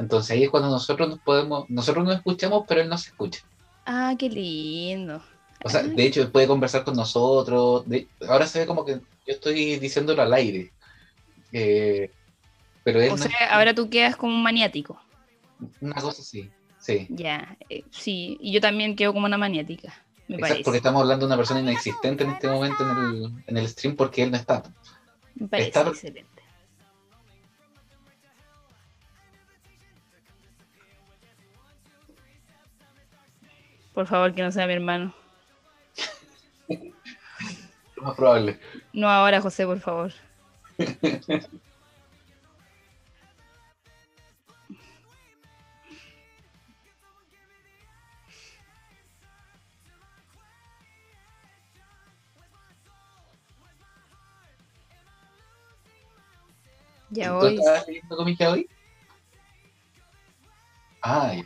Entonces ahí es cuando nosotros nos podemos, nosotros nos escuchamos, pero él no se escucha. Ah, qué lindo. O sea, de hecho, él puede conversar con nosotros. de- ahora se ve como que yo estoy diciéndolo al aire. Eh, pero él o no sea, es- ahora tú quedas como un maniático. una cosa así. Sí. Ya, eh, sí, y yo también quedo como una maniática, me Exacto, parece. porque estamos hablando de una persona inexistente en este momento en el, en el stream porque él no está. Me parece está- excelente. Por favor, que no sea mi hermano. Lo más probable. No ahora, José, por favor. Ya ¿Tú hoy. estabas leyendo cómics hoy? Ay,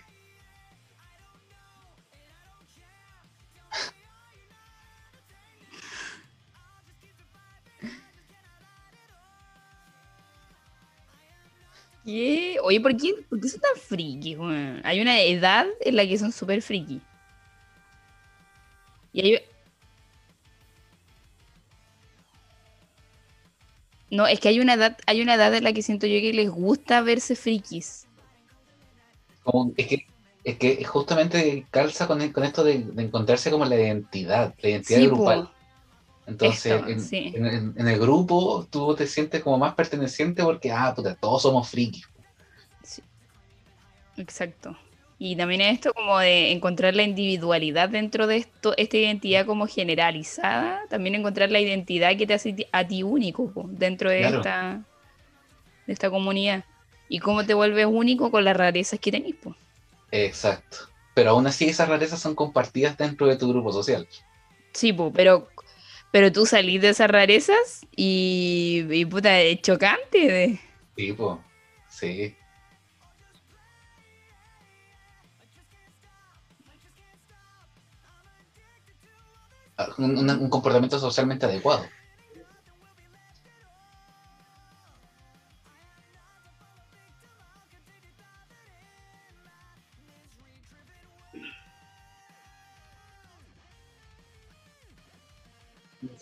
¿Qué? Oye, ¿por qué, por qué son tan friki? weón? Hay una edad en la que son súper friki. Y hay... No, es que hay una edad, hay una edad en la que siento yo que les gusta verse frikis. como- es que es que justamente calza con, con esto de, de encontrarse como la identidad, la identidad Sí, grupal. po. Entonces, Esto, en, sí. en- en- en el grupo tú te sientes como más perteneciente porque, ah, puta, todos somos frikis. Sí. Exacto. Y también esto como de encontrar la individualidad dentro de esto, esta identidad como generalizada, también encontrar la identidad que te hace a ti único po, dentro de Claro. esta de esta comunidad. Y cómo te vuelves único con las rarezas que tenés, po. Exacto. Pero aún así esas rarezas son compartidas dentro de tu grupo social. Sí, po, pero, pero tú salís de esas rarezas y, y puta, es chocante. de- sí. Ah, Un, una- un comportamiento socialmente adecuado.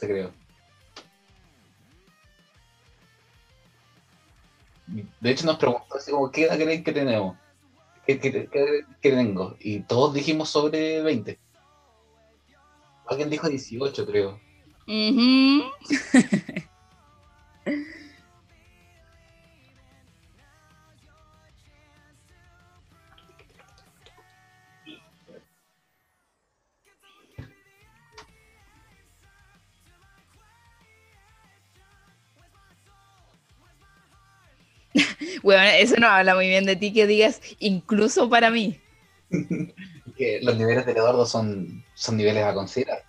Se creo. De hecho nos preguntó así como, ¿qué edad creen que tenemos? ¿Qué, qué- qué- qué tengo? Y todos dijimos sobre 20. Alguien dijo 18, creo. Ujú. Bueno, eso no habla muy bien de ti que digas incluso para mí. Que los niveles de Eduardo son, son niveles a considerar.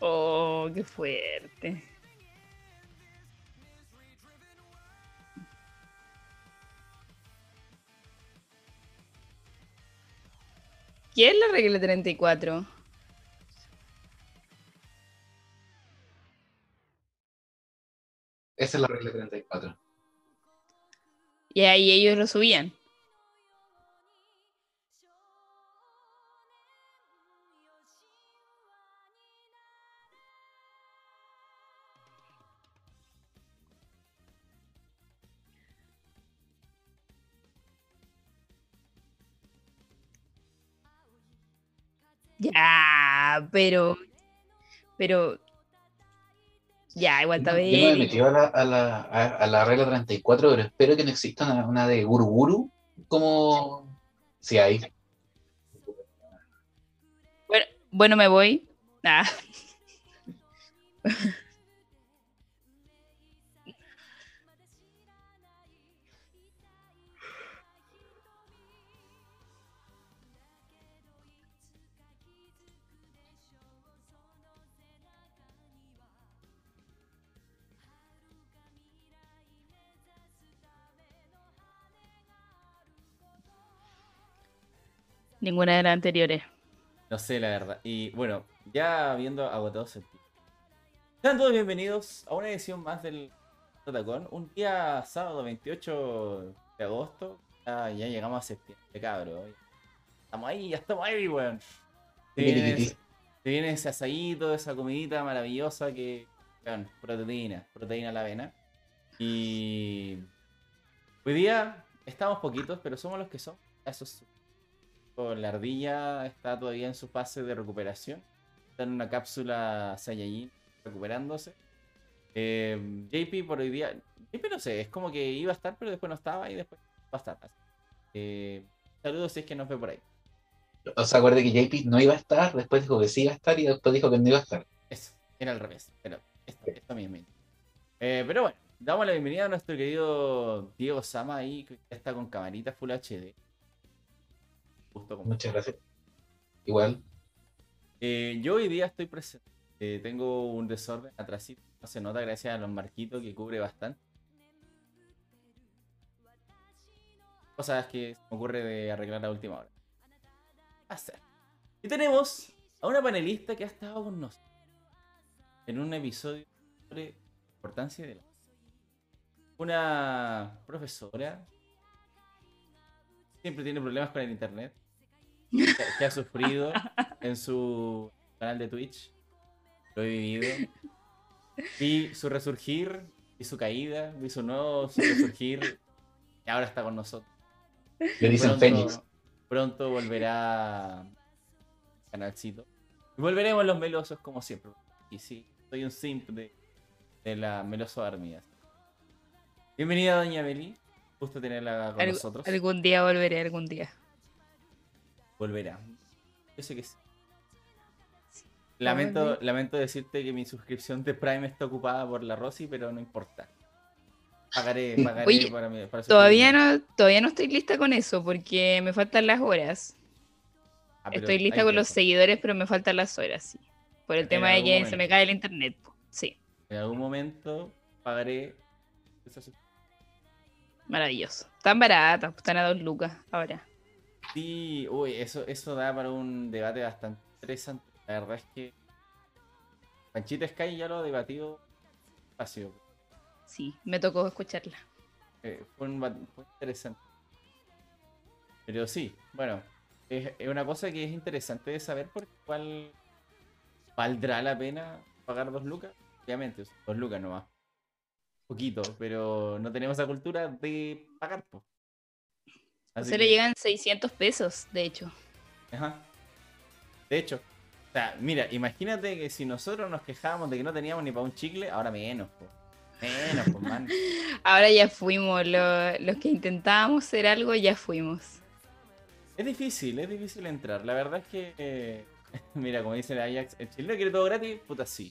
Oh, qué fuerte. ¿Qué es la regla 34? Esa es la regla 34. Y ahí ellos lo subían. Pero. Pero. Ya, igual está Yo me metido a la, a, la, a, a la regla 34, pero espero que no exista una, una de Guruguru como si hay. Bueno, bueno, me voy. Ah. Ninguna de las anteriores. No sé, la verdad. Y bueno, ya habiendo agotado septiembre. Sean todos bienvenidos a una edición más del Totacón. Un día sábado 28 de agosto. Ya, ya llegamos a septiembre, cabrón. Estamos ahí, ya estamos ahí, weón. Se viene, se viene ese asadito, esa comidita maravillosa que, weón, proteína, proteína a la avena. Y hoy día estamos poquitos, pero somos los que somos. Eso es la ardilla está todavía en su fase de recuperación. Está en una cápsula Saiyajin recuperándose. Eh, JP por hoy día. JP no sé, es como que iba a estar, pero después no estaba y después va a estar. Eh, saludos si es que nos ve por ahí. O sea, acuerde que JP no iba a estar, después dijo que sí iba a estar y después dijo que no iba a estar. Eso, era al revés. Pero esto, esto mismo. Eh, pero bueno, damos la bienvenida a nuestro querido Diego Sama ahí, que está con camarita Full HD. Muchas gracias. Igual. Eh, yo hoy día estoy presente. Eh, tengo un desorden atrás. No se nota gracias a los marquitos que cubre bastante. Cosas que se me ocurre de arreglar a última hora. Hacer. Y tenemos a una panelista que ha estado con nosotros en un episodio sobre importancia de la una profesora siempre tiene problemas con el internet que, ha sufrido en su canal de Twitch. Lo he vivido. Vi su resurgir, vi su caída, vi su nuevo resurgir y ahora está con nosotros. Le dicen pronto, Pronto volverá canalcito. Y volveremos los melosos como siempre. Y sí, soy un simp de, de la Meloso Armidas. Bienvenida, doña Beli. Gusto tenerla con nosotros. Algún día volveré, algún día volverá. Yo sé que sí. Lamento, lamento decirte que mi suscripción de Prime está ocupada por la Rosy, pero no importa. Pagaré, pagaré para, mi, todavía no, todavía no estoy lista con eso porque me faltan las horas. Ah, estoy lista con los seguidores, pero me faltan las horas, sí. Por el tema de que se me cae el internet. Sí. En algún momento pagaré esa suscripción. Maravilloso. Tan barata, están a dos lucas ahora. Sí, uy, eso, eso da para un debate bastante interesante. La verdad es que Panchita Sky ya lo ha debatido espacio. Sí, me tocó escucharla. Eh, fue, un, interesante. Pero sí, bueno, es, una cosa que es interesante de saber por cuál valdrá la pena pagar dos lucas. Obviamente, dos lucas nomás. Poquito, pero no tenemos la cultura de pagar. Po. Se le llegan 600 pesos, de hecho. Ajá. De hecho. O sea, mira, imagínate que si nosotros nos quejábamos de que no teníamos ni para un chicle, ahora menos, pues. Menos, pues, man. ahora ya fuimos. los que intentábamos hacer algo, ya fuimos. Es difícil, es difícil entrar. La verdad es que, mira, como dice el Ajax, el chileno quiere todo gratis, puta, sí.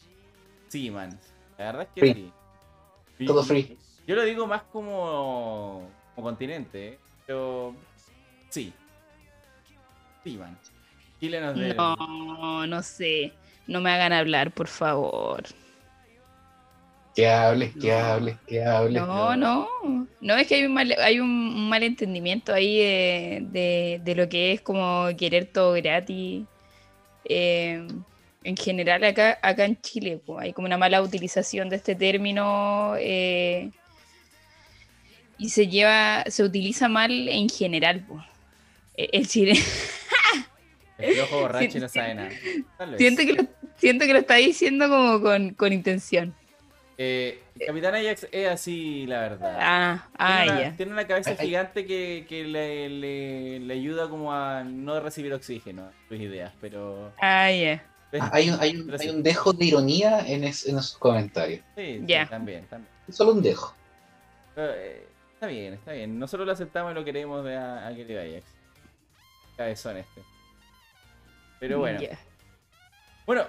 Sí, man. La verdad es que sí. Todo free. Yo lo digo más como, como continente, ¿eh? Pero sí. Sí, man. Chile No, no sé. No me hagan hablar, por favor. Que hables, que hables, que hables. No, no. No, es que hay un, mal, hay un malentendimiento ahí de, de, lo que es como querer todo gratis. Eh, en general acá, acá en Chile pues, hay como una mala utilización de este término eh, y se lleva, se utiliza mal en general. E, el chile. El ojo borracho y no sabe nada. Siento que, lo, siento que lo está diciendo como con, intención. Eh, Capitán Ajax es así, la verdad. Ah, ah tiene, una, tiene una cabeza gigante que, que le, le, ayuda como a no recibir oxígeno sus ideas, pero... Ah, ya. Ah, hay, un, hay, un, hay, un, dejo de ironía en, en sus comentarios. Sí, sí también, también. Solo un dejo. Pero, eh, Está bien, está bien. Nosotros lo aceptamos y lo queremos de a, a querido Ajax. Cabezón este. Pero bueno. Bueno,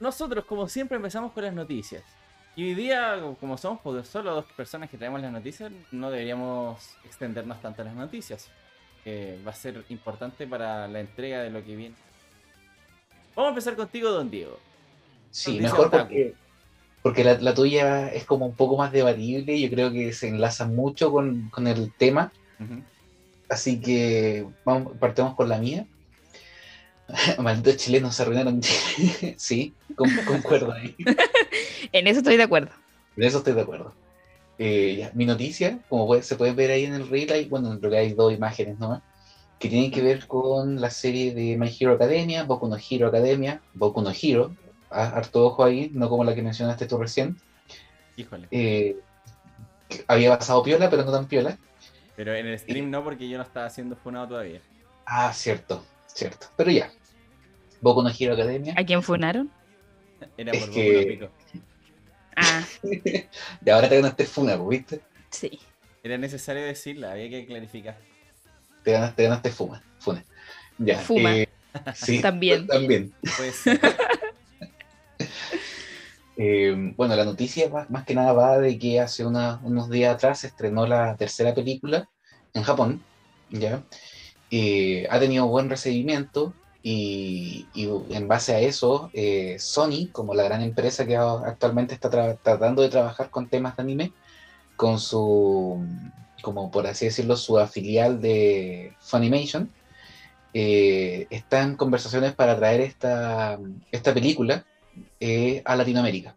nosotros como siempre empezamos con las noticias. Y hoy día, como somos solo dos personas que traemos las noticias, no deberíamos extendernos tanto a las noticias. Que va a ser importante para la entrega de lo que viene. Vamos a empezar contigo, don Diego. Sí, mejor porque porque la, tuya es como un poco más debatible, yo creo que se enlaza mucho con, el tema. Así que vamos, partemos con la mía. Malditos chilenos se arruinaron. sí, con- concuerdo ahí. En eso estoy de acuerdo. De eso estoy de acuerdo. Eh, ya, mi noticia, como puede- se puede ver ahí en el reel, hay, bueno, en realidad hay dos imágenes nomás, que tienen que ver con la serie de My Hero Academia, Boku no Hero Academia, Boku no Hero, harto ojo ahí, no como la que mencionaste tú recién. Híjole. Eh, que había pasado piola, pero no tan piola. Pero en el stream no, porque yo no estaba haciendo funado todavía. Ah, cierto, cierto. Pero ya. Boku no Hero Academia. ¿A quién funaron? Era Es por que- no Pico. Ah, Y ahora te ganaste Funa, pues, ¿viste? sí. Era necesario decirla, había que clarificar. Te ganaste, te ganaste Fuma. Funa. Ya. Fuma. eh, sí, También. También. Pues Eh, bueno, la noticia más, que nada va de que hace unos días atrás se estrenó la tercera película en Japón, ¿ya? Eh, ha tenido buen recibimiento y, en base a eso, eh, Sony, como la gran empresa que actualmente está tra- tratando de trabajar con temas de anime, con su, como por así decirlo, su afilial de Funimation, está en conversaciones para traer esta película eh, a Latinoamérica.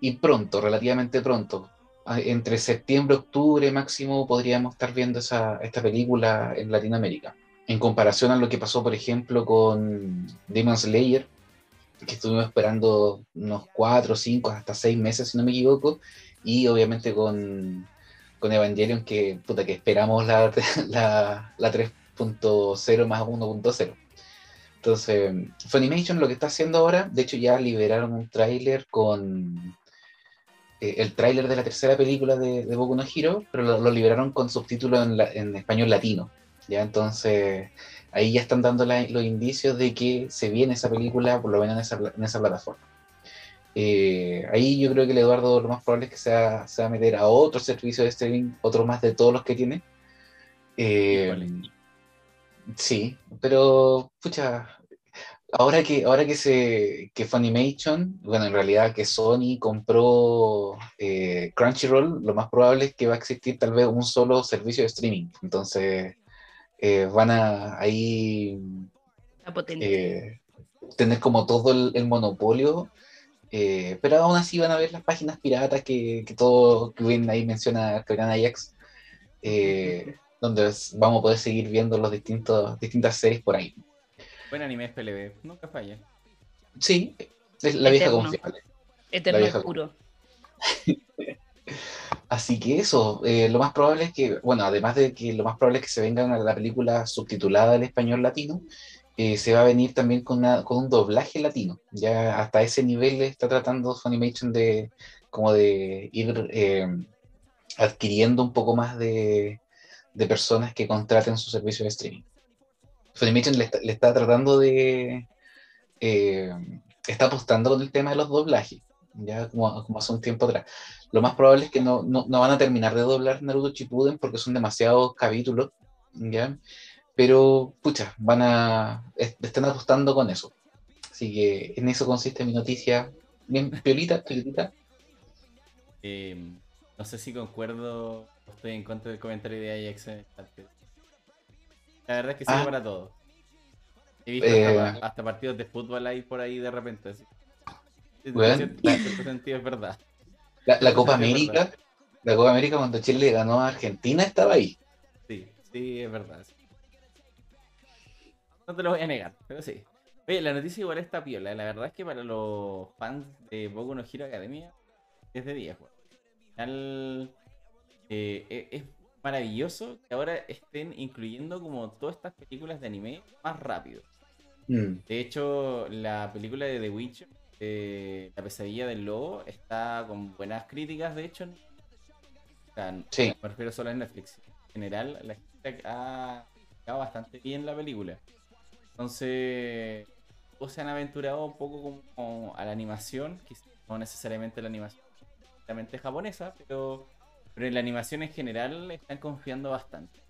Y pronto, relativamente pronto, entre septiembre octubre máximo podríamos estar viendo esa, esta película en Latinoamérica. En comparación a lo que pasó, por ejemplo, con Demon Slayer, que estuvimos esperando unos 4, 5, hasta 6 meses, si no me equivoco, y obviamente con, con Evangelion, que, puta, que esperamos la, la, la 3.0 más 1.0. Entonces, Funimation lo que está haciendo ahora, de hecho ya liberaron un tráiler con eh, el tráiler de la tercera película de, de Boku no Hero, pero lo, lo liberaron con subtítulos en, la- en español latino. Ya entonces ahí ya están dando la- los indicios de que se viene esa película, por lo menos en esa, pla- en esa plataforma. Eh, ahí yo creo que el Eduardo lo más probable es que se va, se va a meter a otro servicio de streaming, otro más de todos los que tiene. Eh. Sí, pero pucha, ahora que, ahora que se que Funimation, bueno, en realidad que Sony compró eh, Crunchyroll, lo más probable es que va a existir tal vez un solo servicio de streaming. Entonces eh, van a ahí eh, tener como todo el, el monopolio, pero aún así van a ver las páginas piratas que, que todo que bien ahí menciona Capitán Ajax, donde vamos a poder seguir viendo distintos distintas series por ahí. Buen anime es PLB, nunca falla. Sí, es la vieja Eterno. confiable. Eterno vieja- oscuro. Así que eso, eh, lo más probable es que, bueno, además de que lo más probable es que se venga una- la película subtitulada al español latino, eh, se va a venir también con, una- con un doblaje latino. Ya hasta ese nivel está tratando Funimation de como de ir eh, adquiriendo un poco más de, de personas que contraten su servicio de streaming. Le está, le está tratando de... eh, está apostando con el tema de los doblajes, ya como, hace un tiempo atrás. Lo más probable es que no, no, no van a terminar de doblar Naruto Shippuden porque son demasiados capítulos, ¿ya? Pero, pucha, van a... est- están apostando con eso. Así que en eso consiste mi noticia. Bien, piolita, piolita. Eh, no sé si concuerdo estoy en contra del comentario de Ajax en. La verdad es que sirve Ah. para todo. He visto Eh. hasta, hasta partidos de fútbol ahí por ahí de repente. así. En cierto, en cierto sentido es verdad. La, la Copa América, la Copa América cuando Chile le ganó a Argentina estaba ahí. Sí, sí, es verdad. sí. No te lo voy a negar, pero sí. Oye, la noticia igual está piola. La verdad es que para los fans de Boku no Hero Academia es de 10, weón. Al eh, e- es maravilloso que ahora estén incluyendo como todas estas películas de anime más rápido. Mm, De hecho, la película de The Witcher, eh, La pesadilla del lobo, está con buenas críticas, de hecho. O sea, Sí. me refiero solo a Netflix. En general, la gente ha quedado bastante bien la película. Entonces, o se han aventurado un poco como, como a la animación, quizás no necesariamente la animación japonesa, pero, pero en la animación en general están confiando bastante.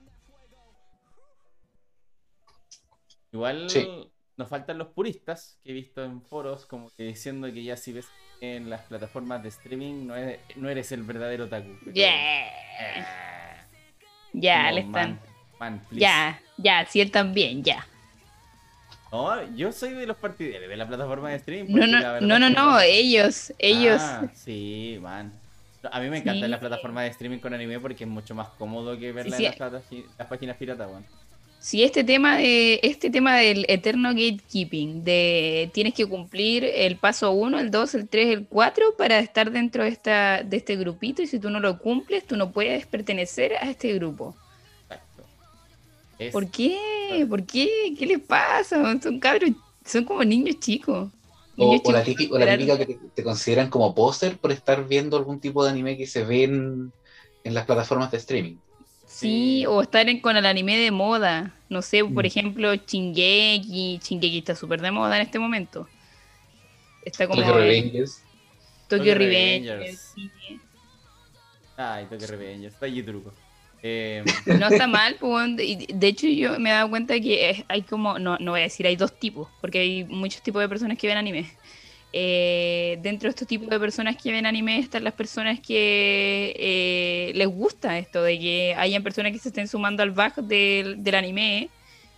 Igual Sí. nos faltan los puristas que he visto en foros como que diciendo que ya si ves en las plataformas de streaming no eres, no eres el verdadero otaku. pero- Yeah. Ah, Ya, como, le están. Ya, ya, sí, él también, ya. No, yo soy de los partidarios de la plataforma de streaming. No, no, no, no, ellos, ellos. Ah, sí, man. A mí me encantan Sí. las plataformas de streaming con anime porque es mucho más cómodo que verla Sí, en las, páginas piratas, weón. Sí, este tema de este tema del eterno gatekeeping, de tienes que cumplir el paso 1, el 2, el 3, el 4 para estar dentro de esta de este grupito y si tú no lo cumples, tú no puedes pertenecer a este grupo. Exacto. Es- ¿Por qué? ¿Por qué? ¿Qué les pasa? Son cabros, son como niños chicos. O, la típica, o la esperar- típica que te, te consideran como póster por estar viendo algún tipo de anime que se ve en, en las plataformas de streaming. Sí, o estar en- con el anime de moda. No sé, por Mm. ejemplo, Shingeki. Shingeki está súper de moda en este momento. Está como Tokyo en Revengers. Tokyo Tokyo Revengers. Ay, Tokyo Revengers, está allí truco. Eh, No está mal, pues, de hecho yo me he dado cuenta que hay como, no, no voy a decir, hay dos tipos, porque hay muchos tipos de personas que ven anime. Eh, dentro de estos tipos de personas que ven anime están las personas que eh, les gusta esto, de que hayan personas que se estén sumando al back del, del anime,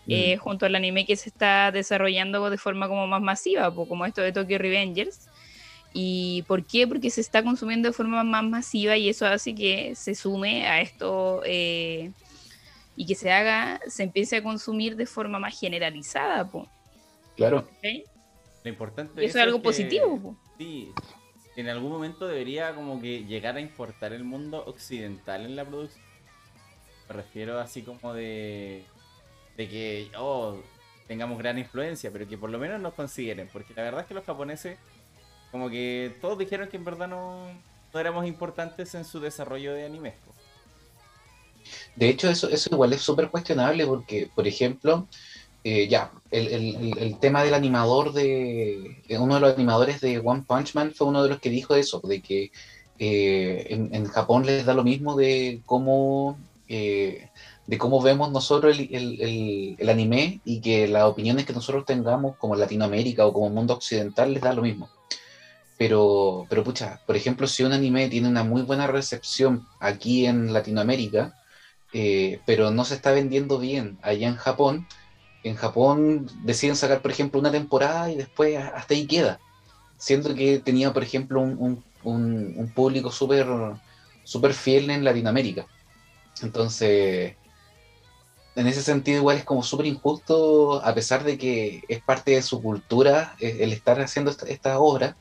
eh, Mm. junto al anime que se está desarrollando de forma como más masiva, como esto de Tokyo Revengers. ¿Y por qué? Porque se está consumiendo de forma más masiva y eso hace que se sume a esto eh, y que se haga, se empiece a consumir de forma más generalizada. po, Claro. lo importante eso es algo que- positivo. po. Sí, en algún momento debería como que llegar a importar el mundo occidental en la producción. Me refiero así como de, de que, oh, tengamos gran influencia, pero que por lo menos nos consideren, porque la verdad es que los japoneses, como que todos dijeron que en verdad no, no éramos importantes en su desarrollo de animes. De hecho, eso, eso igual es súper cuestionable porque, por ejemplo, eh, ya, el, el- tema del animador de. Uno de los animadores de One Punch Man fue uno de los que dijo eso, de que eh, en, en Japón les da lo mismo de cómo. eh, de cómo vemos nosotros el- el anime y que las opiniones que nosotros tengamos como Latinoamérica o como mundo occidental les da lo mismo. Pero, pero pucha, por ejemplo, si un anime tiene una muy buena recepción aquí en Latinoamérica, eh, pero no se está vendiendo bien allá en Japón. En Japón deciden sacar, por ejemplo, una temporada y después hasta ahí queda. Siendo que tenía, por ejemplo, un, un- un- público súper súper fiel en Latinoamérica. Entonces, en ese sentido igual es como súper injusto, a pesar de que es parte de su cultura eh, el estar haciendo esta, esta obra,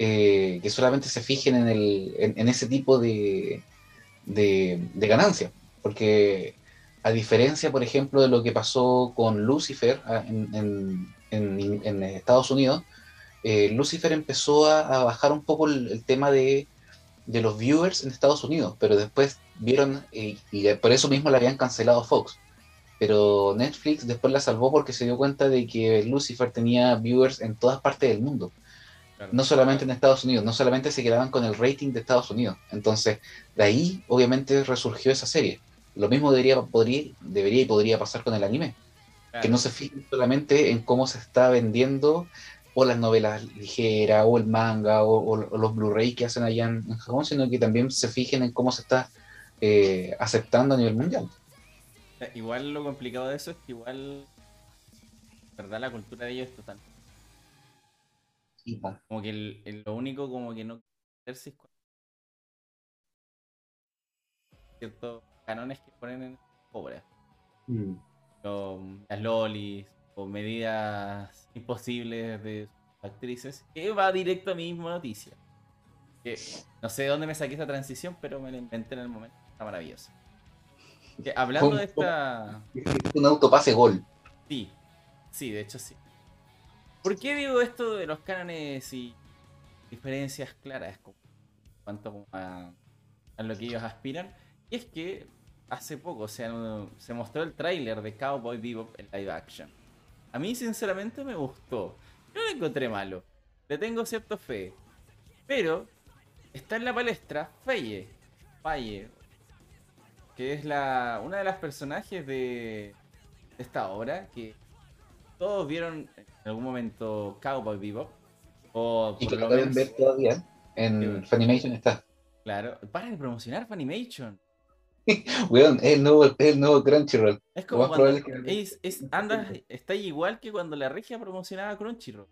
eh, que solamente se fijen en, el, en, ese tipo de, de, de ganancia. Porque a diferencia, por ejemplo, de lo que pasó con Lucifer ah, en, en- en- Estados Unidos, eh, Lucifer empezó a, a bajar un poco el, el tema de, de los viewers en Estados Unidos, pero después vieron, eh, y por eso mismo la habían cancelado Fox. Pero Netflix después la salvó porque se dio cuenta de que Lucifer tenía viewers en todas partes del mundo Claro. no solamente en Estados Unidos, no solamente se quedaban con el rating de Estados Unidos. Entonces, de ahí obviamente resurgió esa serie. Lo mismo debería, podría, debería y podría pasar con el anime, Claro. que no se fijen solamente en cómo se está vendiendo o las novelas ligeras o el manga o, o- o los Blu-ray que hacen allá en, en Japón, sino que también se fijen en cómo se está eh, aceptando a nivel mundial. Igual lo complicado de eso es que igual, verdad, la cultura de ellos es total. Como que el, el- lo único como que no hacerse es con ciertos canones que ponen en obras. mm, las lolis o medidas imposibles de actrices. Que va directo a mi misma noticia. Que no sé de dónde me saqué esa transición, pero me la inventé en el momento. Está maravilloso. Que hablando de esta. Un autopase gol. Sí, sí, de hecho sí. ¿Por qué digo esto de los cánones y diferencias claras en cuanto a, lo que ellos aspiran? Y es que hace poco se, mostró el tráiler de Cowboy Bebop en live action. A mí sinceramente me gustó. No lo encontré malo. Le tengo cierto fe. Pero está en la palestra Faye. Faye. Que es la una de las personajes de esta obra que todos vieron en algún momento Cowboy Bebop. O Y por que lo pueden menos, ver todavía. Sí, En bueno. Funimation está. claro, para de promocionar Funimation. Weón, es el nuevo, es el nuevo Crunchyroll. Es como cuando es que- es, es- anda, está igual que cuando la regia promocionaba Crunchyroll.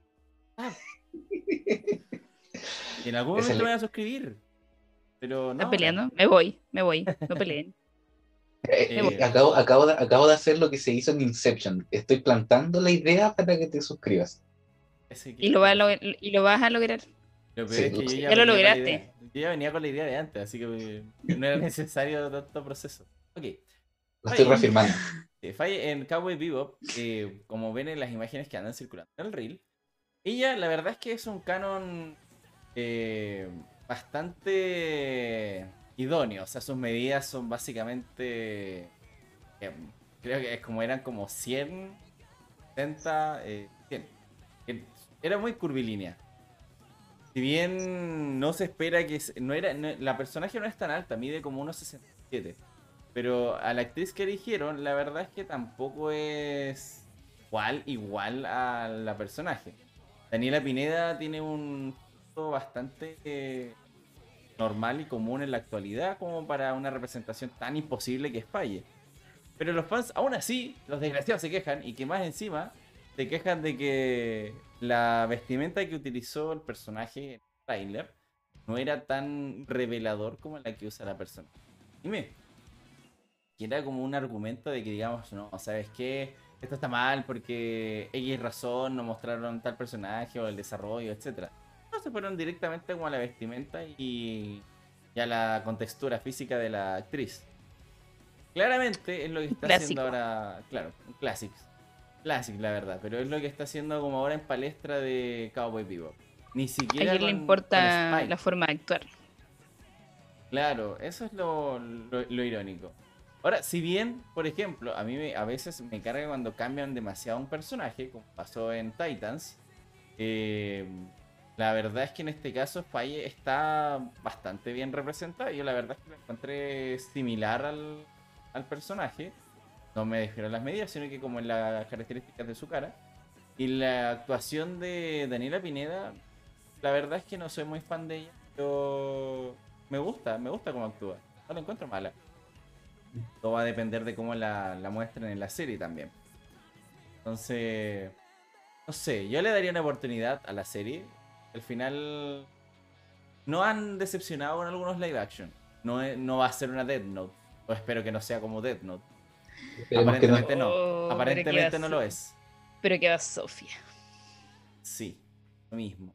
Ah. En algún momento me voy a suscribir. Pero no. ¿Están peleando? Me voy, me voy. No peleen. Eh, acabo, acabo, de, acabo de hacer lo que se hizo en Inception. Estoy plantando la idea para que te suscribas. Y lo, vas a log- y lo vas a lograr. Lo peor Sí, es que yo ya, Ya lo lograste. Yo ya venía con la idea de antes, así que no era necesario tanto proceso. Ok. Lo estoy reafirmando. Faye en Cowboy Bebop, eh, como ven en las imágenes que andan circulando en el reel, ella la verdad es que es un canon eh, bastante idóneo. O sea, sus medidas son básicamente. eh, creo que es como eran como 100, 70, eh, 100. Eh, Era muy curvilínea. Si bien no se espera que. No era, la personaje no es tan alta, mide como 1,67. Pero a la actriz que eligieron, la verdad es que tampoco es igual, igual a la personaje. Daniela Pineda tiene un bastante eh, normal y común en la actualidad como para una representación tan imposible que es. Pero los fans, aún así, los desgraciados se quejan y que más encima se quejan de que la vestimenta que utilizó el personaje en el trailer no era tan revelador como la que usa la persona. Dime. Que era como un argumento de que digamos, no, ¿sabes qué? Esto está mal porque X razón no mostraron tal personaje o el desarrollo, etcétera. No se fueron directamente como a la vestimenta y, y a la contextura física de la actriz. Claramente es lo que está haciendo ahora, claro, un clásico. Clásico, la verdad, pero es lo que está haciendo como ahora en palestra de Cowboy Bebop. Ni A siquiera quién le importa la forma de actuar. Claro, eso es lo, lo- lo irónico. Ahora, si bien, por ejemplo, a mí me- a veces me carga cuando cambian demasiado un personaje, como pasó en Titans, eh, la verdad es que en este caso Faye está bastante bien representada. Yo la verdad es que la encontré similar al, al personaje. No me a las medidas, sino que como en las características de su cara. Y la actuación de Daniela Pineda, la verdad es que no soy muy fan de ella, pero me gusta, me gusta cómo actúa. No la encuentro mala. Todo va a depender de cómo la, la muestren en la serie también. Entonces, no sé, yo le daría una oportunidad a la serie. Al final, no han decepcionado en algunos live action. No, es- no va a ser una Death Note. O espero que no sea como Death Note. Esperemos que no. Aparentemente no. Oh, Aparentemente no lo es. Pero que va Sofía. Sí, lo mismo.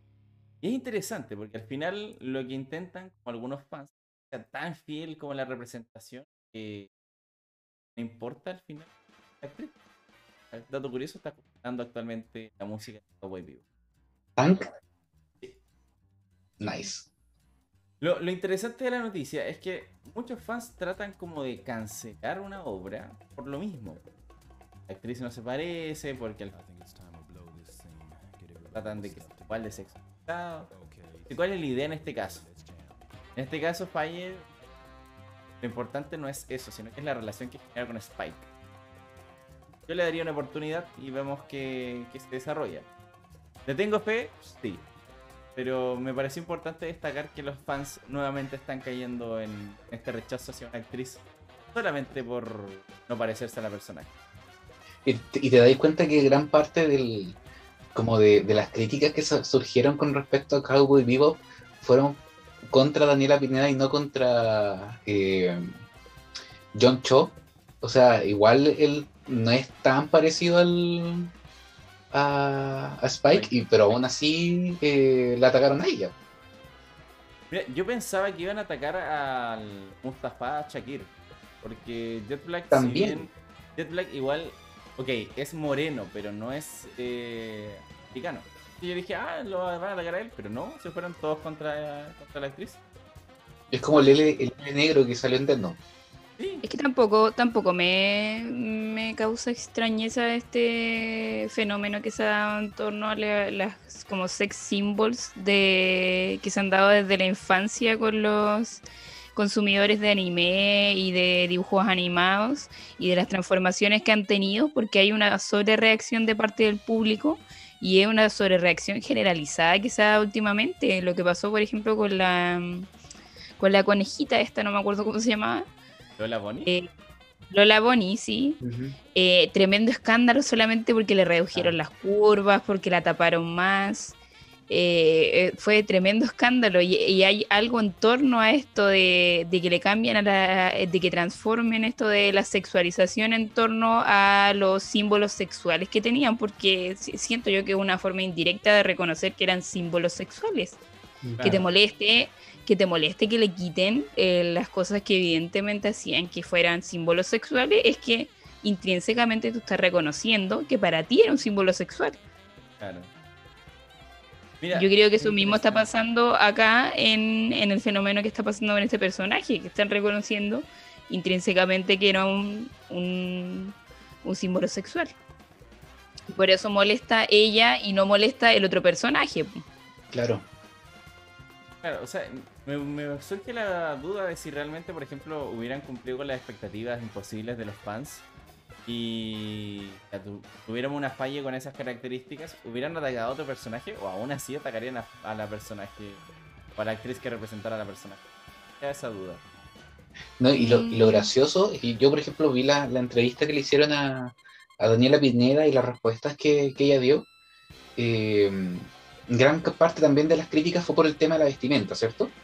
Y es interesante porque al final lo que intentan, como algunos fans, sea tan fiel como la representación que no importa al final la actriz. El dato curioso está dando actualmente la música de Cowboy Vivo. Tank. Nice. Lo, lo interesante de la noticia es que muchos fans tratan como de cancelar una obra por lo mismo. La actriz no se parece porque al tratan de que sea igual de sexo. ¿Y ¿Cuál es la idea en este caso? En este caso, Fire, lo importante no es eso, sino que es la relación que genera con Spike. Yo le daría una oportunidad y vemos que, que se desarrolla. ¿Le tengo fe? Sí. Pero me pareció importante destacar que los fans nuevamente están cayendo en este rechazo hacia una actriz solamente por no parecerse a la personaje. Y te, dais cuenta que gran parte del como de, las críticas que su- surgieron con respecto a Cowboy Bebop fueron contra Daniela Pineda y no contra eh, John Cho. O sea, igual él no es tan parecido al a, a Spike, y, pero aún así eh, la atacaron a ella. Mira, yo pensaba que iban a atacar al Mustafa Shakir. Porque Jet Black, También. si bien Jet Black igual, ok, es moreno, pero no es eh, africano. Y yo dije, ah, lo van a atacar a él, pero no, se fueron todos contra, contra la actriz. Es como el L, el L negro que salió en. Sí, Es que tampoco, tampoco me, me causa extrañeza este fenómeno que se ha dado en torno a la- las como sex symbols de que se han dado desde la infancia con los consumidores de anime y de dibujos animados y de las transformaciones que han tenido porque hay una sobrereacción de parte del público y es una sobrereacción generalizada que se dado últimamente. Lo que pasó por ejemplo con la con la conejita esta no me acuerdo cómo se llamaba ¿Lola Bonnie? Eh, Lola Bonnie, sí. Eh, tremendo escándalo solamente porque le redujeron Ah. las curvas, porque la taparon más. Eh, eh, fue tremendo escándalo y, y hay algo en torno a esto de, de que le cambian a la, de que transformen esto de la sexualización en torno a los símbolos sexuales que tenían, porque si- siento yo que es una forma indirecta de reconocer que eran símbolos sexuales que te moleste, que te moleste que le quiten eh, las cosas que evidentemente hacían que fueran símbolos sexuales, es que intrínsecamente tú estás reconociendo que para ti era un símbolo sexual. Claro. Mira, Yo creo que eso mismo está pasando acá en, en el fenómeno que está pasando con este personaje, que están reconociendo intrínsecamente que era un, un, un símbolo sexual. Por eso molesta ella y no molesta el otro personaje. Claro. Claro, o sea, me, me surge la duda de si realmente, por ejemplo, hubieran cumplido con las expectativas imposibles de los fans y ya tu- tuviéramos una falla con esas características, ¿hubieran atacado a otro personaje o aún así atacarían a, a la personaje o a la actriz que representara a la personaje? Queda esa duda. No, y, lo, y lo Mm. gracioso es que yo, por ejemplo, vi la, la entrevista que le hicieron a, a Daniela Pineda y las respuestas que, que ella dio. Eh, gran parte también de las críticas fue por el tema de la vestimenta, ¿cierto?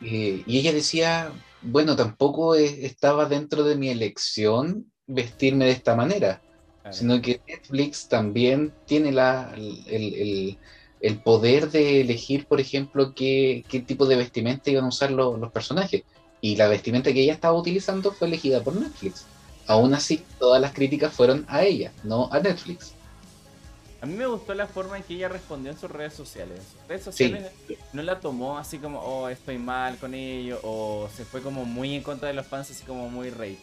Eh, y ella decía, bueno, tampoco eh, estaba dentro de mi elección vestirme de esta manera, Claro. sino que Netflix también tiene la, el, el- el poder de elegir, por ejemplo, qué, qué tipo de vestimenta iban a usar lo- los personajes. Y la vestimenta que ella estaba utilizando fue elegida por Netflix. Aún así, todas las críticas fueron a ella, no a Netflix. A mí me gustó la forma en que ella respondió en sus redes sociales. En sus redes sociales no la tomó así como, oh, estoy mal con ello, o se fue como muy en contra de los fans, así como muy rage.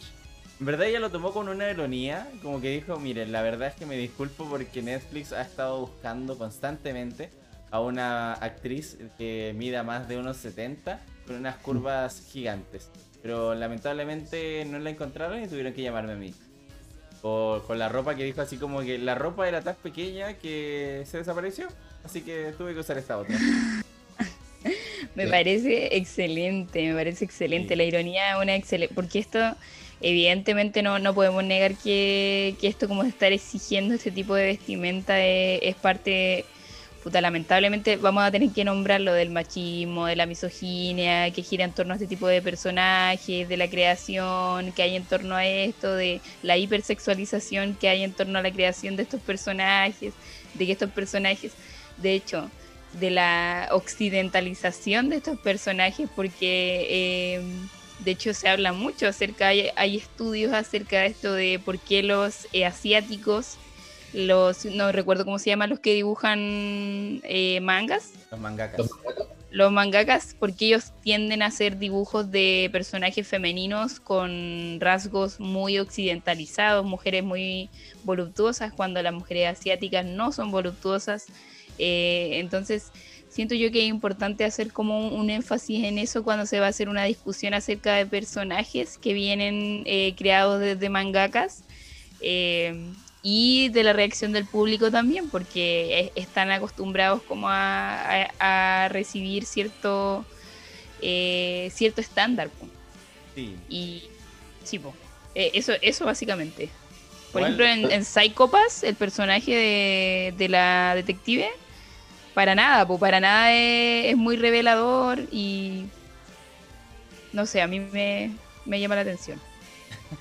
En verdad ella lo tomó con una ironía, como que dijo, miren, la verdad es que me disculpo porque Netflix ha estado buscando constantemente a una actriz que mida más de unos 70 con unas curvas gigantes. Pero lamentablemente no la encontraron y tuvieron que llamarme a mí. O con la ropa que dijo así como que la ropa era tan pequeña que se desapareció. Así que tuve que usar esta otra. Me Sí. parece excelente, me parece excelente. Sí. La ironía es una excelente. Porque esto, evidentemente, no, no podemos negar que, que esto, como estar exigiendo este tipo de vestimenta, es, es parte. Lamentablemente vamos a tener que nombrar lo del machismo, de la misoginia, que gira en torno a este tipo de personajes, de la creación que hay en torno a esto, de la hipersexualización que hay en torno a la creación de estos personajes, de que estos personajes, de hecho, de la occidentalización de estos personajes porque eh, de hecho se habla mucho acerca, hay, hay estudios acerca de esto de por qué los eh, asiáticos, los, no recuerdo cómo se llaman los que dibujan eh, mangas, Los mangakas. Los- los mangakas, porque ellos tienden a hacer dibujos de personajes femeninos con rasgos muy occidentalizados, mujeres muy voluptuosas, cuando las mujeres asiáticas no son voluptuosas. Eh, entonces, siento yo que es importante hacer como un, un énfasis en eso cuando se va a hacer una discusión acerca de personajes que vienen eh, creados desde mangakas. eh, y de la reacción del público también, porque es- están acostumbrados como a, a- a recibir cierto eh, cierto estándar. po. Sí. Y sí, po. Eh, eso, eso básicamente. Por ejemplo, en, en Psycho Pass, el personaje de, de la detective, para nada, po, para nada es, es muy revelador y no sé, a mí me, me llama la atención.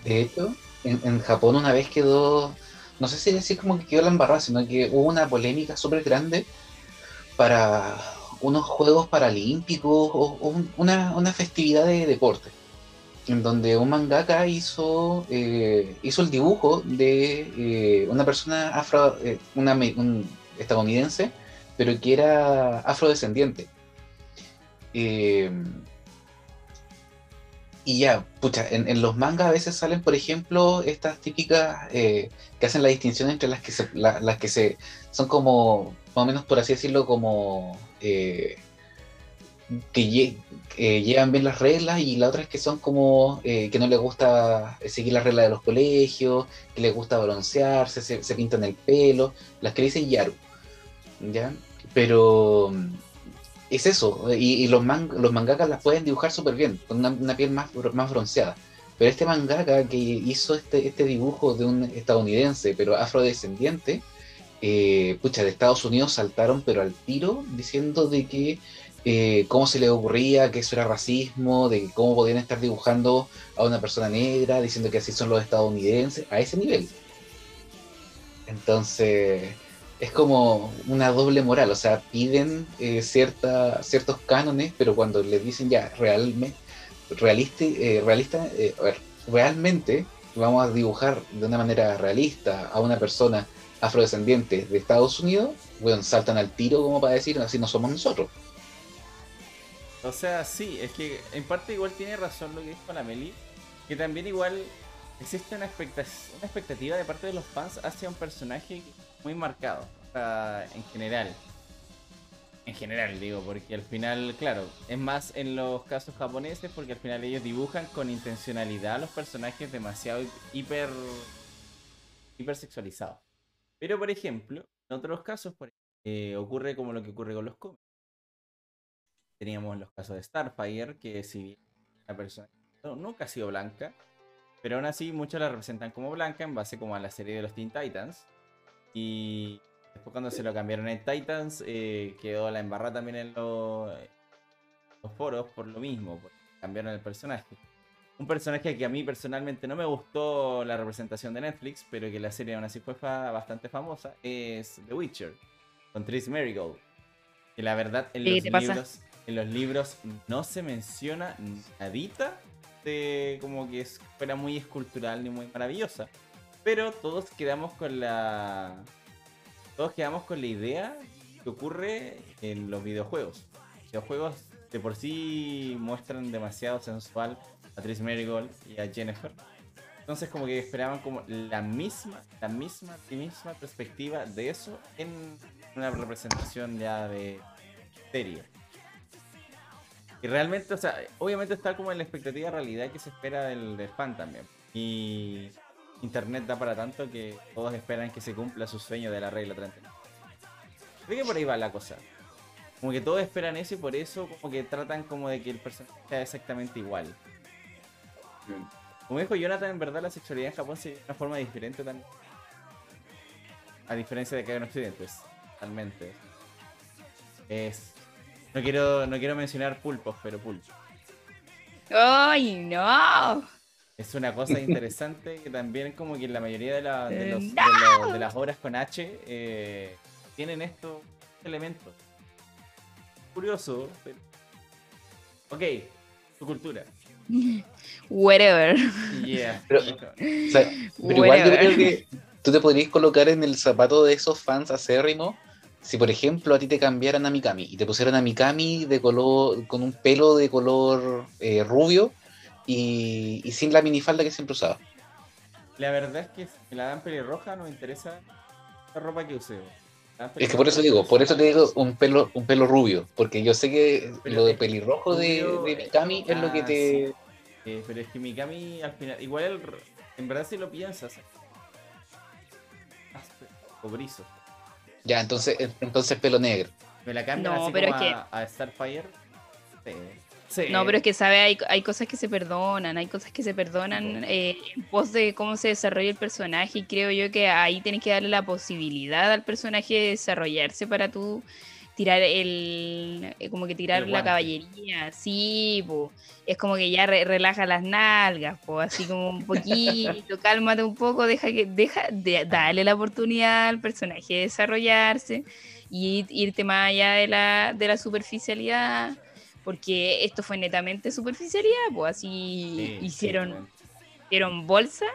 De hecho, en, en Japón una vez quedó, no sé si decir como que quedó la embarrada, sino que hubo una polémica súper grande para unos Juegos Paralímpicos o, o un- una, una festividad de deporte, en donde un mangaka hizo, eh, hizo el dibujo de eh, una persona afro, eh, una, estadounidense, pero que era afrodescendiente. Y ya, pucha, en, los mangas a veces salen, por ejemplo, estas típicas que hacen la distinción entre las que se, la- las que se son como, más o menos por así decirlo, como eh, que lle- llevan bien las reglas y las otras que son como eh, que no les gusta seguir las reglas de los colegios, que les gusta broncearse, se, se pintan el pelo, las que dicen Yaru, ¿ya? Pero es eso, y, y los, man, los mangakas las pueden dibujar súper bien, con una, una, piel más, más bronceada. Pero este mangaka que hizo este, este dibujo de un estadounidense, pero afrodescendiente, eh, pucha, de Estados Unidos saltaron, pero al tiro, diciendo de que eh, cómo se le ocurría que eso era racismo, de cómo podían estar dibujando a una persona negra, diciendo que así son los estadounidenses, a ese nivel. Entonces, es como una doble moral, o sea, piden eh, cierta, ciertos cánones, pero cuando les dicen ya realmente, realista, eh, realista eh, realmente vamos a dibujar de una manera realista a una persona afrodescendiente de Estados Unidos, bueno, saltan al tiro como para decir, así no somos nosotros. O sea, sí, es que en parte igual tiene razón lo que dijo la Meli, que también igual existe una, una expectativa de parte de los fans hacia un personaje muy marcado, en general. En general, digo, porque al final, claro, es más en los casos japoneses porque al final ellos dibujan con intencionalidad a los personajes demasiado hiper hipersexualizados. Pero, por ejemplo, en otros casos eh, ocurre como lo que ocurre con los cómics. Teníamos los casos de Starfire, que si bien la persona nunca ha sido blanca, pero aún así muchos la representan como blanca en base como a la serie de los Teen Titans. Y después cuando se lo cambiaron en Titans, eh, quedó la embarrada también en los, los foros por lo mismo, porque cambiaron el personaje. Un personaje que a mí personalmente no me gustó la representación de Netflix, pero que la serie aún así fue bastante famosa, es The Witcher, con Tris Marigold. Que la verdad en los, libros, en los libros no se menciona nadita de como que fuera muy escultural ni muy maravillosa. Pero todos quedamos con la. Todos quedamos con la idea que ocurre en los videojuegos. Los videojuegos de por sí muestran demasiado sensual a Tris Marigold y a Jennifer. Entonces como que esperaban como la misma, la misma, la misma perspectiva de eso en una representación ya de serie. Y realmente, o sea, obviamente está como en la expectativa realidad que se espera del, del fan también. Y Internet da para tanto que todos esperan que se cumpla su sueño de la regla 30. Creo que por ahí va la cosa. Como que todos esperan eso y por eso como que tratan como de que el personaje sea exactamente igual. Como dijo Jonathan, en verdad la sexualidad en Japón se de una forma diferente también. A diferencia de que hay en Occidente, totalmente. Es. No quiero, no quiero mencionar pulpos, pero pulpos. ¡Ay, no! Es una cosa interesante que también como que la mayoría de, la, de, los, ¡No! de, los- de las obras con H eh, tienen estos elementos. Curioso, pero... Ok, tu cultura. Whatever. Yeah. Pero- O sea, pero igual yo creo que tú te podrías colocar en el zapato de esos fans acérrimos. Si por ejemplo a ti te cambiaran a Mikami y te pusieran a Mikami de color, con un pelo de color eh, rubio y, y sin la minifalda que siempre usaba. La verdad es que si me la dan pelirroja no me interesa la ropa que use. La dan Es que por eso digo, por eso te digo un pelo, un pelo rubio, porque yo sé que Pero lo de pelirrojo de, de Mikami es lo que te. Eh, pero es que Mikami al final, igual el- en verdad si lo piensas, áspero, cobrizo. Ya, entonces, entonces pelo negro. Me la cambian No, así pero como es a, a Starfire. Sí. Sí. No, pero es que, sabe, hay, hay cosas que se perdonan, hay cosas que se perdonan eh, en pos de cómo se desarrolla el personaje y creo yo que ahí tienes que darle la posibilidad al personaje de desarrollarse para tú tirar el, eh, como que tirar El la caballería, sí, po. es como que ya re- relaja las nalgas, po, así como un poquito, cálmate un poco, deja que, deja, de, dale la oportunidad al personaje de desarrollarse y irte más allá de la, de la superficialidad porque esto fue netamente superficialidad, pues así Sí, hicieron, hicieron bolsa,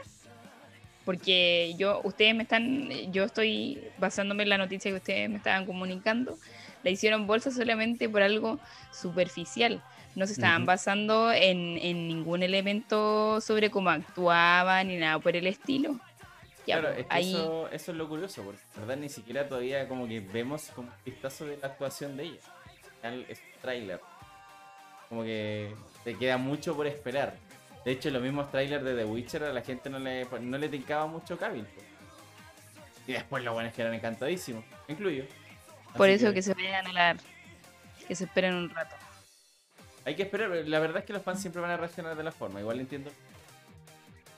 porque yo, ustedes me están, yo estoy basándome en la noticia que ustedes me estaban comunicando, la hicieron bolsa solamente por algo superficial, no se estaban Ujú. basando en, en ningún elemento sobre cómo actuaban ni nada por el estilo. Ya, Claro, pues, es que ahí, eso, eso es lo curioso, porque verdad ni siquiera todavía como que vemos como un vistazo de la actuación de ella. Es un tráiler. Como que te queda mucho por esperar. De hecho, los mismos trailers de The Witcher a la gente no le, no le tincaba mucho Cavill. Y después lo bueno es que eran encantadísimos. Incluyo. por eso que, se vayan a la... Que se esperen un rato. Hay que esperar, la verdad es que los fans siempre van a reaccionar de la forma, igual entiendo.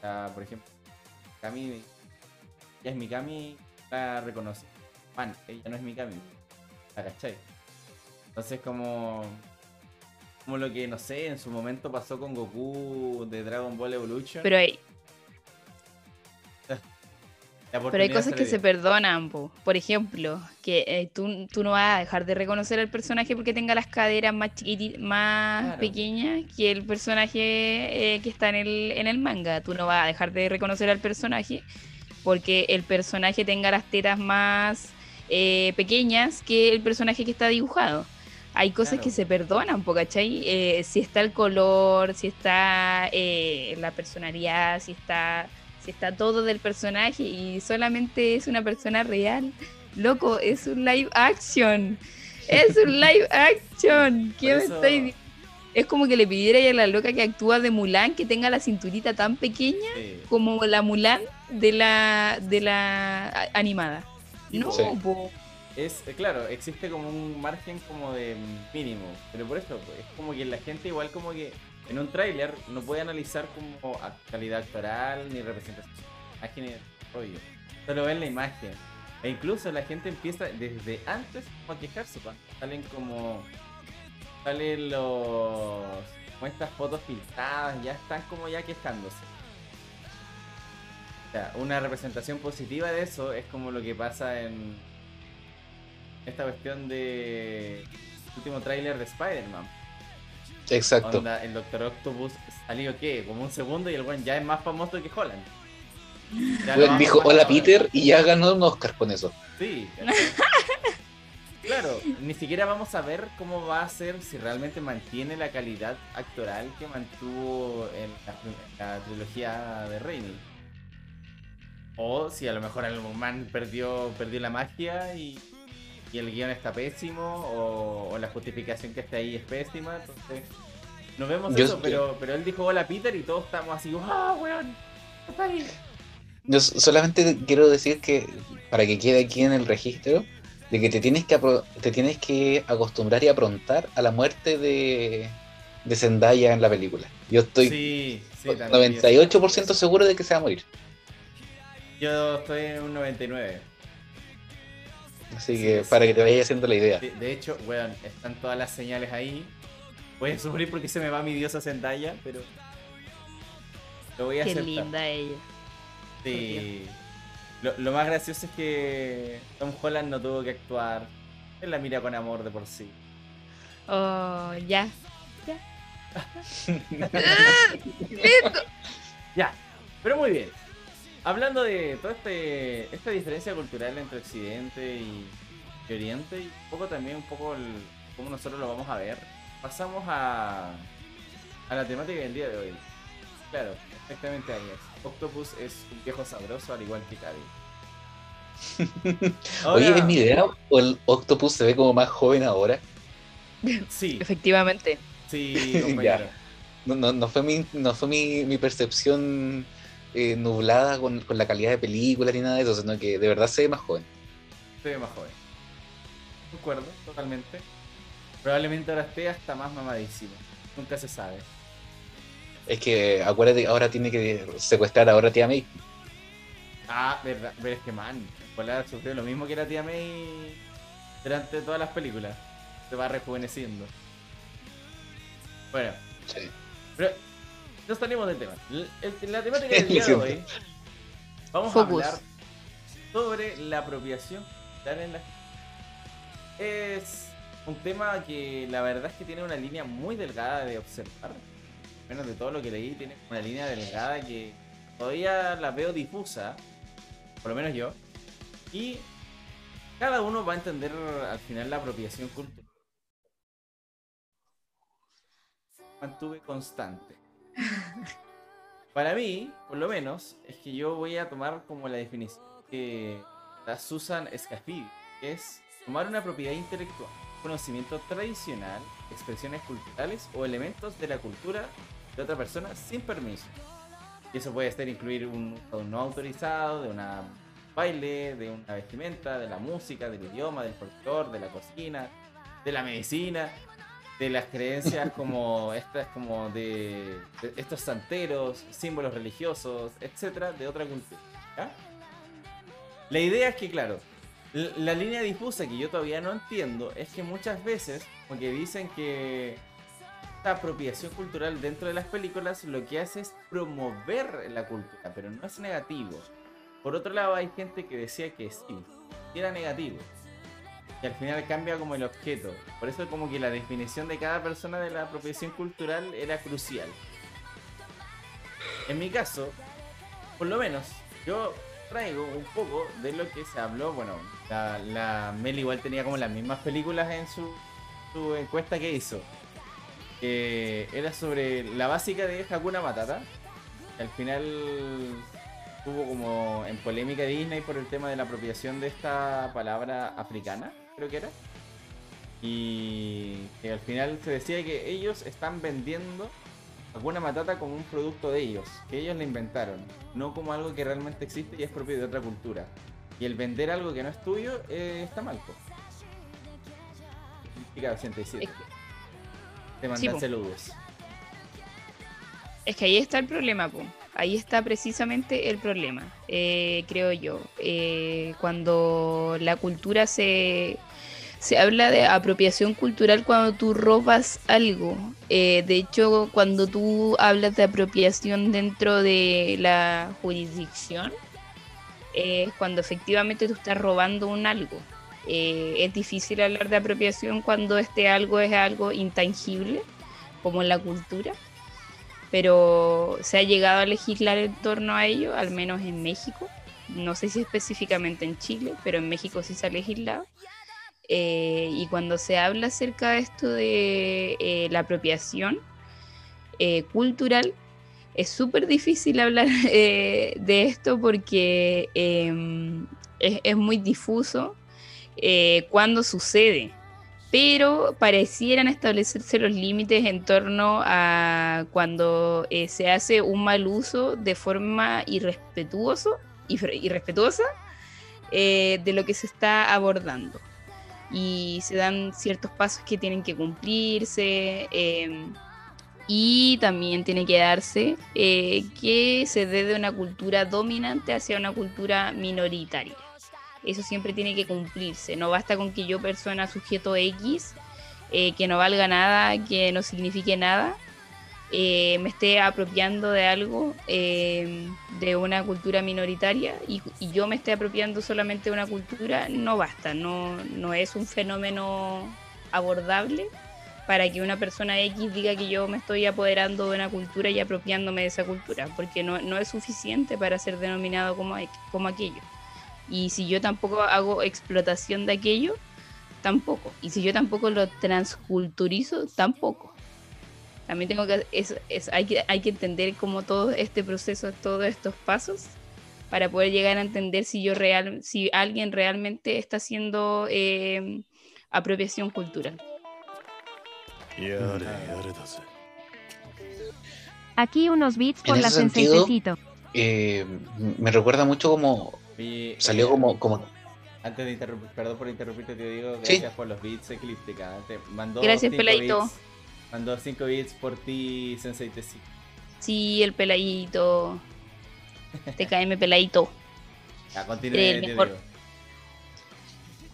Ah, por ejemplo, Kami, ella es mi Kami, la reconoce. Fan, ella no es mi Kami, la cachai. Entonces como como lo que no sé, en su momento pasó con Goku de Dragon Ball Evolution. Pero hay, pero hay cosas que se perdonan, po. por ejemplo, que eh, tú, tú no vas a dejar de reconocer al personaje porque tenga las caderas más más Claro. pequeñas que el personaje eh, que está en el, en el manga. Tú no vas a dejar de reconocer al personaje porque el personaje tenga las tetas más eh, pequeñas que el personaje que está dibujado. Hay cosas Claro. que se perdonan, ¿cachai? Eh, si está el color, si está eh, la personalidad, si está, si está todo del personaje y solamente es una persona real. Loco, es un live action. Es un live action. ¿Qué me di- Es como que le pidiera a la loca que actúa de Mulan que tenga la cinturita tan pequeña Sí. como la Mulan de la de la animada. No, Sí. po. Es, eh, claro, existe como un margen como de mínimo, pero por eso, es como que la gente igual como que en un tráiler no puede analizar como calidad actoral, ni representación, imagen, ni rollo. Solo ven la imagen. E incluso la gente empieza desde antes a quejarse, cuando salen como... Salen los... como estas fotos filtradas, ya están como ya quejándose. O sea, una representación positiva de eso es como lo que pasa en esta cuestión de último tráiler de Spider-Man. Exacto. Onda, el Doctor Octopus salió qué, como un segundo y el buen ya es más famoso que Holland. Vamos dijo hola. Peter y ya ganó un Oscar con eso. Sí. claro, ni siquiera vamos a ver cómo va a ser si realmente mantiene la calidad actoral que mantuvo en la, en la trilogía de Raimi. O si a lo mejor el man perdió, perdió la magia y, y el guion está pésimo o, o la justificación que está ahí es pésima. Entonces, no vemos Yo- eso, pero, pero él dijo hola Peter y todos estamos así, ¡ah, weón! Está ahí. Yo solamente quiero decir que, para que quede aquí en el registro, de que te tienes que, te tienes que acostumbrar y aprontar a la muerte de, de Zendaya en la película. Yo estoy sí, sí, también. 98% seguro de que se va a morir. Yo estoy en un 99. Así Sí, que sí. para que te vayas haciendo la idea. De, de hecho, weón, están todas las señales ahí. Voy a sufrir porque se me va mi diosa Zendaya, pero. Lo voy a Qué aceptar. linda ella. Sí. Lo, lo más gracioso es que Tom Holland no tuvo que actuar. Él la mira con amor de por sí. Oh, ya. Ya, pero muy bien. Hablando de toda este, esta diferencia cultural entre Occidente y, y Oriente, y un poco también un poco el, cómo nosotros lo vamos a ver, pasamos a, a la temática del día de hoy. Claro, exactamente ahí es. Octopus es un viejo sabroso al igual que Cavi. Oye, ¿es mi idea o el Octopus se ve como más joven ahora? Sí, Efectivamente. sí, compañero. No, no, no fue mi, no fue mi, mi percepción eh, nublada con, con la calidad de película ni nada de eso, sino que de verdad se ve más joven. Se ve más joven. Concuerdo, totalmente. Probablemente ahora esté hasta más mamadísimo. Nunca se sabe. Es que acuérdate, ahora tiene que secuestrar ahora a tía May. Ah, verdad, pero es que man, Polar sufrió lo mismo que la tía May durante todas las películas. Se va rejuveneciendo. Bueno, Sí. pero no salimos del tema. El- la temática del día de hoy vamos Focus. a hablar sobre la apropiación cultural en la es un tema que la verdad es que tiene una línea muy delgada de observar. Menos de todo lo que leí, tiene una línea delgada que todavía la veo difusa, por lo menos yo. Y cada uno va a entender al final la apropiación cultural. Mantuve constante. Para mí, por lo menos, es que yo voy a tomar como la definición que da Susan Scafidi, que es tomar una propiedad intelectual, conocimiento tradicional, expresiones culturales o elementos de la cultura de otra persona sin permiso. Y eso puede ser incluir un no autorizado, de una baile, de una vestimenta, de la música, del idioma, del folclore, de la cocina, de la medicina, de las creencias como estas, como de, estos santeros, símbolos religiosos, etcétera, de otra cultura. La idea es que, claro, la línea difusa que yo todavía no entiendo es que muchas veces, porque dicen que esta apropiación cultural dentro de las películas lo que hace es promover la cultura, pero no es negativo. Por otro lado, hay gente que decía que sí, era negativo. Y al final cambia como el objeto. Por eso como que la definición de cada persona de la apropiación cultural era crucial. En mi caso, por lo menos, yo traigo un poco de lo que se habló. Bueno, la, Mel igual tenía como las mismas películas en su, encuesta que hizo. Que era sobre la básica de Hakuna Matata. que al final estuvo como en polémica Disney por el tema de la apropiación de esta palabra africana, creo que era. Y al final se decía que ellos están vendiendo Hakuna Matata como un producto de ellos, que ellos la inventaron, no como algo que realmente existe y es propio de otra cultura. Y el vender algo que no es tuyo eh, está mal. po. Significa 87. Es que- Te mandan sí, saludos. Es que ahí está el problema, po. Ahí está precisamente el problema, eh, creo yo. Eh, cuando la cultura se, se habla de apropiación cultural cuando tú robas algo. Eh, de hecho, cuando tú hablas de apropiación dentro de la jurisdicción, es cuando efectivamente tú estás robando un algo. Eh, es difícil hablar de apropiación cuando este algo es algo intangible, como en la cultura pero se ha llegado a legislar en torno a ello, al menos en México. No sé si específicamente en Chile, pero en México sí se ha legislado. Eh, y cuando se habla acerca de esto de eh, la apropiación eh, cultural, es súper difícil hablar de esto porque em, es, muy difuso cuando sucede pero parecieran establecerse los límites en torno a cuando eh, se hace un mal uso de forma irrespetuoso, irre- irrespetuosa eh, de lo que se está abordando. Y se dan ciertos pasos que tienen que cumplirse eh, y también tiene que darse eh, que se dé de una cultura dominante hacia una cultura minoritaria eso siempre tiene que cumplirse. No basta con que yo, persona sujeto X, eh, que no valga nada, que no signifique nada, eh, me esté apropiando de algo, eh, de una cultura minoritaria, y, y yo me esté apropiando solamente de una cultura, no basta, no, no es un fenómeno abordable para que una persona X diga que yo me estoy apoderando de una cultura y apropiándome de esa cultura, porque no, no es suficiente para ser denominado como, como aquello. Y si yo tampoco hago explotación de aquello, tampoco. Y si yo tampoco lo transculturizo, tampoco. También tengo que, es, es, hay que, hay que entender como todo este proceso, todos estos pasos, para poder llegar a entender si yo real, si alguien realmente está haciendo eh, apropiación cultural. Aquí unos beats En por la sentido, Eh, me recuerda mucho como Salió eh, como, como Antes de interrumpir, perdón por interrumpirte, te digo Sí. gracias por los beats eclíptica. Te mandó Gracias, cinco peladito. beats- mandó 5 beats por ti, Sensei Tesi. Sí, el peladito. TKM peladito. Ya, continúe, mejor.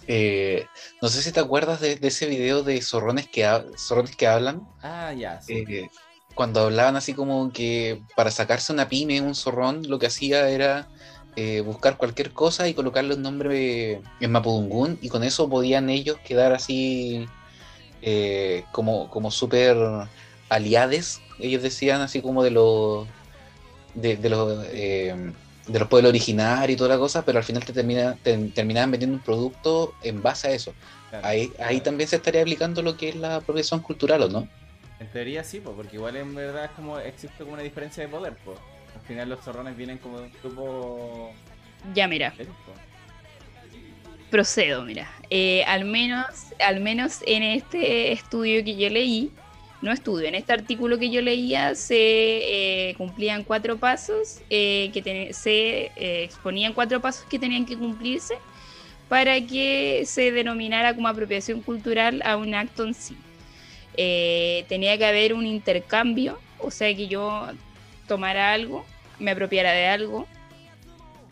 Eh, no sé si te acuerdas de, de ese video de zorrones que, ha- zorrones que hablan, Ah, ya. sí. eh, cuando hablaban así como que para sacarse una pyme, un zorrón, lo que hacía era eh, buscar cualquier cosa y colocarle un nombre en Mapudungún y con eso podían ellos quedar así eh, como, como súper aliades, ellos decían así como de los de, de los eh, de los pueblos originarios y toda la cosa, pero al final te, termina, te terminaban vendiendo un producto en base a eso. Claro. Ahí, ahí también se estaría aplicando lo que es la apropiación cultural, ¿o no? En teoría sí, po, porque igual en verdad es como existe como una diferencia de poder, pues. Al final los zorrones vienen como de un grupo Ya, mira. procedo, mira. Eh, al menos, al menos en este estudio que yo leí, no estudio, en este artículo que yo leía se eh, cumplían cuatro pasos, eh, que ten- se exponían cuatro pasos que tenían que cumplirse para que se denominara como apropiación cultural a un acto en sí. Tenía que haber un intercambio, o sea que yo tomara algo, me apropiara de algo.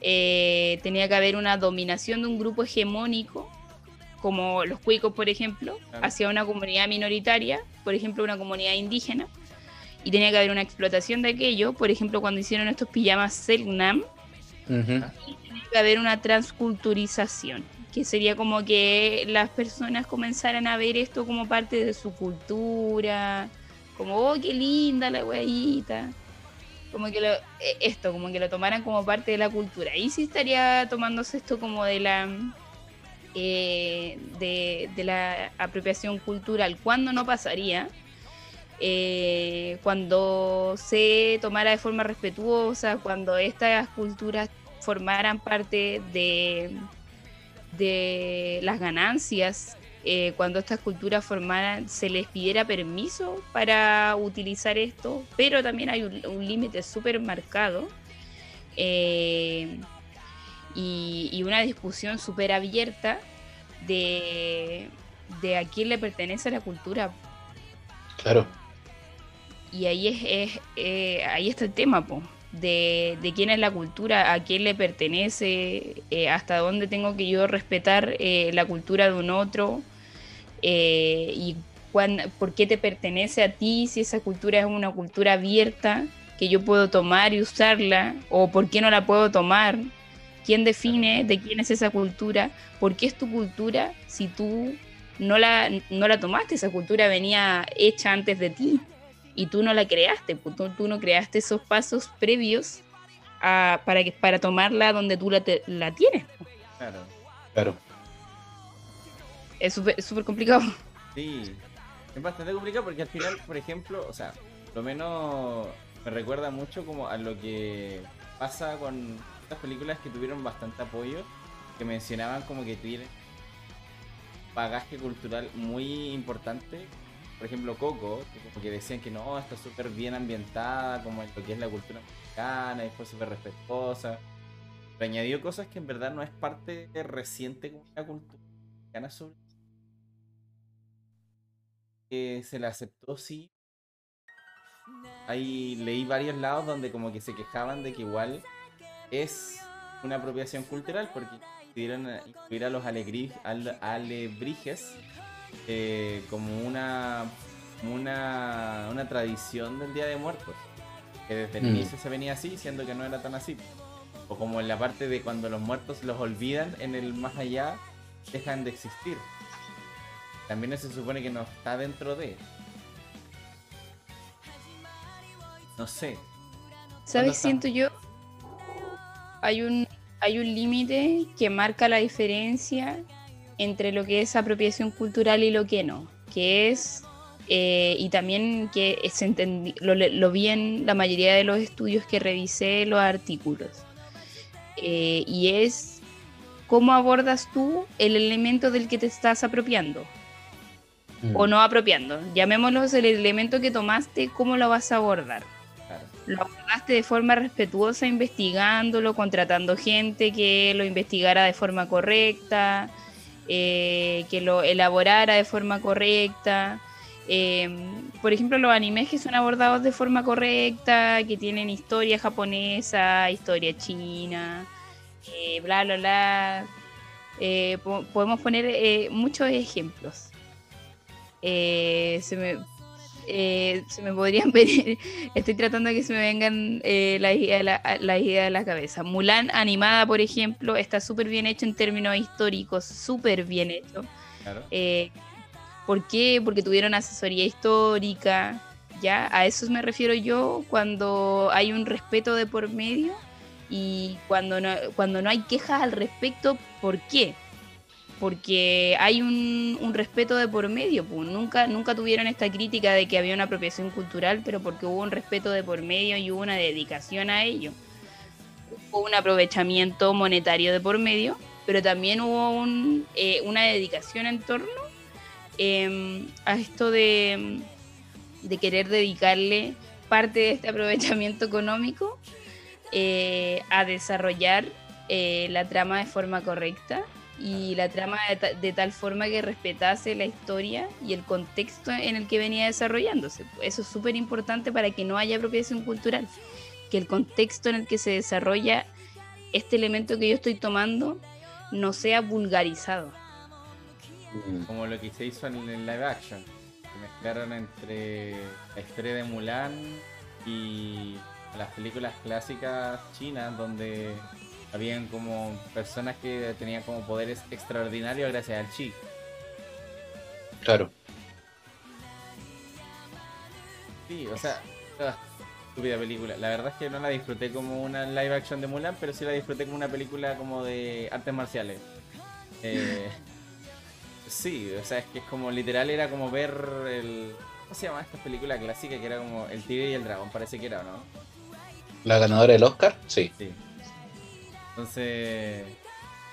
Eh, tenía que haber una dominación de un grupo hegemónico, como los cuicos, por ejemplo, hacia una comunidad minoritaria, por ejemplo, una comunidad indígena. Y tenía que haber una explotación de aquello, por ejemplo, cuando hicieron estos pijamas Selknam, y tenía que haber una transculturización que sería como que las personas comenzaran a ver esto como parte de su cultura, como, oh, qué linda la huevita. Como que lo, e, esto, como que lo tomaran como parte de la cultura. Y sí estaría tomándose esto como de la eh, de, la apropiación cultural. ¿Cuándo no pasaría? Eh, cuando se tomara de forma respetuosa, cuando estas culturas formaran parte de, de las ganancias eh, cuando estas culturas formaran, se les pidiera permiso para utilizar esto, pero también hay un, límite súper marcado eh, y, una discusión súper abierta de, de, a quién le pertenece la cultura. Claro. Y ahí es, eh, ahí está el tema, po de, quién es la cultura, a quién le pertenece, eh, hasta dónde tengo que yo respetar eh, la cultura de un otro eh, y por qué te pertenece a ti, si esa cultura es una cultura abierta que yo puedo tomar y usarla, o por qué no la puedo tomar, quién define de quién es esa cultura, por qué es tu cultura si tú no la, no la tomaste, esa cultura venía hecha antes de ti y tú no la creaste, pues, tú, no creaste esos pasos previos para, que, para tomarla donde tú la, la tienes. Claro. Claro. Es súper complicado. Sí, es bastante complicado porque al final, por ejemplo, o sea, lo menos me recuerda mucho como a lo que pasa con estas películas que tuvieron bastante apoyo, que mencionaban como que tienen bagaje cultural muy importante por ejemplo, Coco, que como que decían que no, está súper bien ambientada, como en lo que es la cultura mexicana, y fue súper respetuosa. Pero añadió cosas que en verdad no es parte reciente como la cultura mexicana sobre. Que se la aceptó, sí. Ahí leí varios lados donde como que se quejaban de que igual es una apropiación cultural porque pudieron incluir a los alebrijes eh, como una, una, una tradición del Día de Muertos. Que desde el mm. inicio se venía así, siendo que no era tan así. O como en la parte de cuando los muertos los olvidan en el más allá, dejan de existir. También se supone que no está dentro de. No sé. ¿Sabes? Siento yo. Hay un, hay un límite que marca la diferencia entre lo que es apropiación cultural y lo que no, que es, eh, y también que es lo, lo, vi en la mayoría de los estudios que revisé los artículos, eh, y es cómo abordas tú el elemento del que te estás apropiando. O mm. no apropiando, llamémoslo el elemento que tomaste, ¿cómo lo vas a abordar? lo abordaste de forma respetuosa investigándolo, contratando gente que lo investigara de forma correcta, eh, que lo elaborara de forma correcta. Em, por ejemplo, los animes que son abordados de forma correcta, que tienen historia japonesa, historia china, eh, bla, bla, bla. Eh, podemos poner muchos ejemplos. se me eh, se me podrían venir, estoy tratando de que se me vengan eh, las ideas la, idea de la cabeza. Mulan animada, por ejemplo, está súper bien hecho en términos históricos, súper bien hecho. Eh, ¿Por qué? Porque tuvieron asesoría histórica, ¿ya? A eso me refiero yo cuando hay un respeto de por medio y cuando no, cuando no hay quejas al respecto, ¿por qué? Porque hay un, respeto de por medio, pues. nunca, nunca tuvieron esta crítica de que había una apropiación cultural, pero porque hubo un respeto de por medio y hubo una dedicación a ello. Hubo un aprovechamiento monetario de por medio, pero también hubo eh, una dedicación en torno em, a esto de, querer dedicarle parte de este aprovechamiento económico eh, a desarrollar eh, la trama de forma correcta y la trama de, ta- de tal forma que respetase la historia y el contexto en el que venía desarrollándose. Eso es súper importante para que no haya apropiación cultural, que el contexto en el que se desarrolla este elemento que yo estoy tomando no sea vulgarizado. Mm, Como lo que se hizo en el live action. Que mezclaron entre la historia de Mulan y las películas clásicas chinas donde habían como personas que tenían como poderes extraordinarios gracias al chi. Claro. Sí, o sea, ah, estúpida película. La verdad es que no la disfruté como una live action de Mulan, pero sí la disfruté como una película como de artes marciales. Eh, sí, o sea, es que es como literal era como ver el... ¿Cómo se llama esta película clásica que era como El tigre y el dragón? Parece que era, ¿o ¿no? La ganadora del Oscar, sí. Sí. Entonces,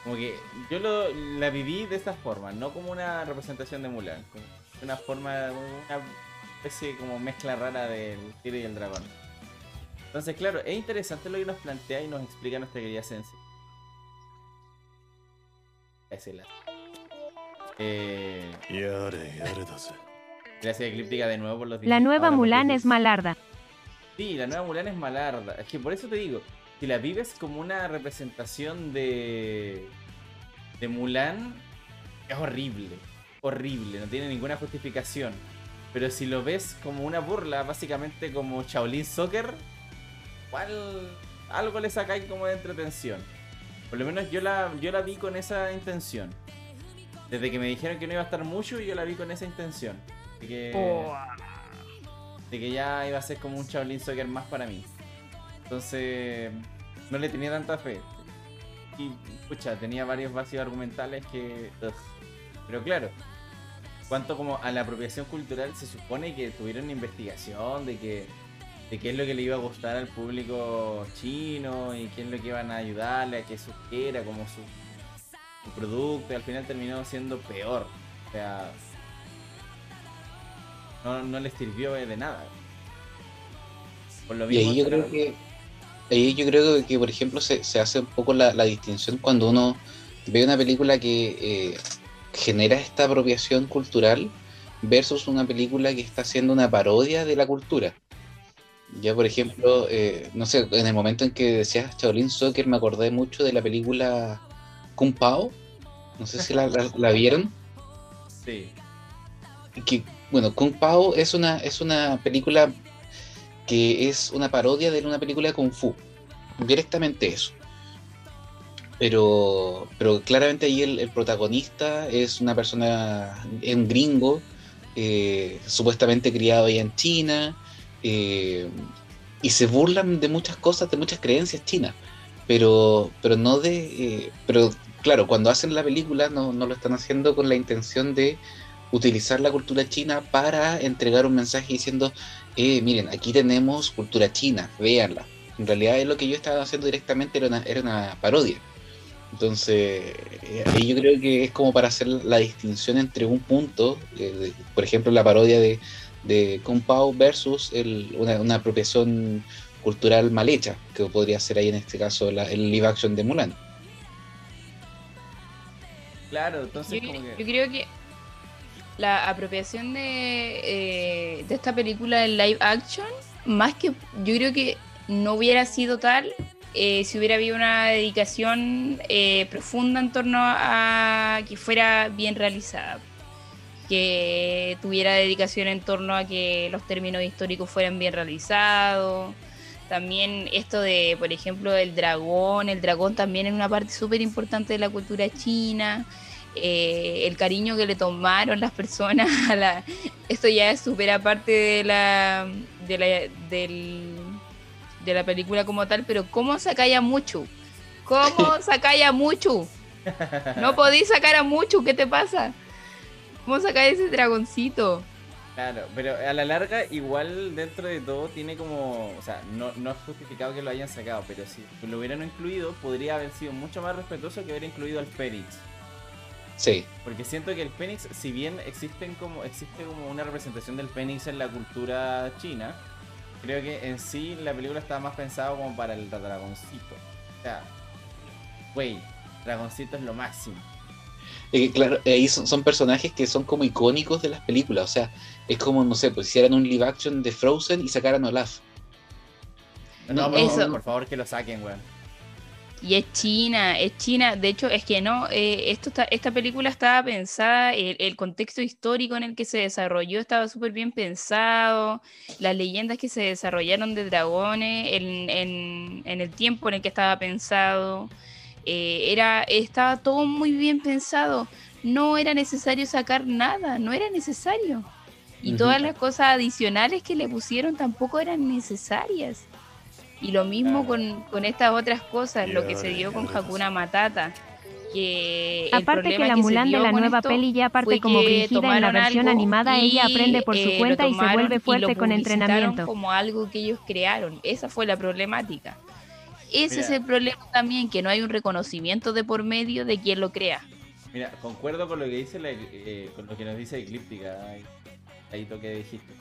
como que yo lo, la viví de esta forma, no como una representación de Mulan, como una forma, una especie como mezcla rara del tiro y el dragón. Entonces, claro, es interesante lo que nos plantea y nos explica nuestra querida Sensei. Es el... Eh... Gracias, Eclíptica, de nuevo por los La nueva Mulan es malarda. Sí, la nueva Mulan es malarda. Es que por eso te digo, si la vives como una representación de. de Mulan, es horrible. Horrible, no tiene ninguna justificación. Pero si lo ves como una burla, básicamente como Shaolin Soccer, igual algo le sacáis como de entretención. Por lo menos yo la, yo la vi con esa intención. Desde que me dijeron que no iba a estar mucho, yo la vi con esa intención. De que, Oh, de que ya iba a ser como un Shaolin Soccer más para mí. Entonces, no le tenía tanta fe. Y, pucha, tenía varios vacíos argumentales que... ugh. Pero claro, cuanto como a la apropiación cultural, se supone que tuvieron investigación de que de qué es lo que le iba a gustar al público chino y qué es lo que iban a ayudarle a que sugiera como su, su producto y al final terminó siendo peor. O sea, no, no les sirvió de nada. Por lo Y ahí mismo yo creo que, ahí yo creo que, por ejemplo, se, se hace un poco la, la distinción cuando uno ve una película que eh, genera esta apropiación cultural versus una película que está haciendo una parodia de la cultura. Ya, por ejemplo, eh, no sé, en el momento en que decías Shaolin Soccer me acordé mucho de la película Kung Pao. No sé si la, la- la vieron. Sí. que bueno, Kung Pao es una, es una película que es una parodia de una película de Kung Fu. Directamente eso. Pero, pero claramente ahí el, protagonista es una persona, es un gringo, eh, supuestamente criado allá en China, eh, y se burlan de muchas cosas, de muchas creencias chinas, pero, pero no de... eh, pero claro, cuando hacen la película no, no lo están haciendo con la intención de utilizar la cultura china para entregar un mensaje diciendo, eh, miren, aquí tenemos cultura china, véanla. En realidad es lo que yo estaba haciendo directamente era una, era una parodia. Entonces, eh, ahí yo creo que es como para hacer la distinción entre un punto, eh, de- por ejemplo, la parodia de, de Kung Pao versus el- una, una apropiación cultural mal hecha, que podría ser ahí en este caso la- el live action de Mulan. Claro, entonces Yo, como yo que... creo que la apropiación de, eh, de esta película en live action, más que yo creo que no hubiera sido tal eh, si hubiera habido una dedicación eh, profunda en torno a que fuera bien realizada. Que tuviera dedicación en torno a que los términos históricos fueran bien realizados. También esto de, por ejemplo, el dragón. El dragón también es una parte súper importante de la cultura china eh, el cariño que le tomaron las personas a la esto ya es súper aparte de la de la del- de la película como tal pero cómo sacáis a mucho cómo sacáis a mucho no podéis sacar a mucho qué te pasa cómo sacáis ese dragoncito Claro, pero a la larga igual dentro de todo tiene como, o sea, no, no es justificado que lo hayan sacado, pero si lo hubieran incluido podría haber sido mucho más respetuoso que haber incluido al Fénix. Sí, Porque siento que el Fénix, si bien existen como, existe como una representación del Fénix en la cultura china, creo que en sí la película estaba más pensada como para el dragoncito. O sea, güey, dragoncito es lo máximo. Eh, claro, ahí son, son personajes que son como icónicos de las películas. O sea, es como, no sé, pues hicieran un live action de Frozen y sacaran a Olaf. No, por, favor, por favor que lo saquen, weón. Y es China, es China. De hecho, es que no, eh, esto está, esta película estaba pensada, el, el contexto histórico en el que se desarrolló estaba súper bien pensado, las leyendas que se desarrollaron de dragones, en, en- en el tiempo en el que estaba pensado, eh, era, estaba todo muy bien pensado. No era necesario sacar nada, no era necesario. Y todas las cosas adicionales que le pusieron tampoco eran necesarias. Y lo mismo Claro. con, con estas otras cosas, lo que se dio con Hakuna Matata. Que el Aparte que la Mulan de la nueva peli ya parte fue como Brigida en la versión animada, y, ella aprende por su eh, lo cuenta y se vuelve fuerte lo con entrenamiento. como algo que ellos crearon. Esa fue la problemática. Ese es el problema también, que no hay un reconocimiento de por medio de quien lo crea. Mira, concuerdo con lo que dice la, eh, con lo que nos dice Eclíptica, ahí, ahí que dijiste.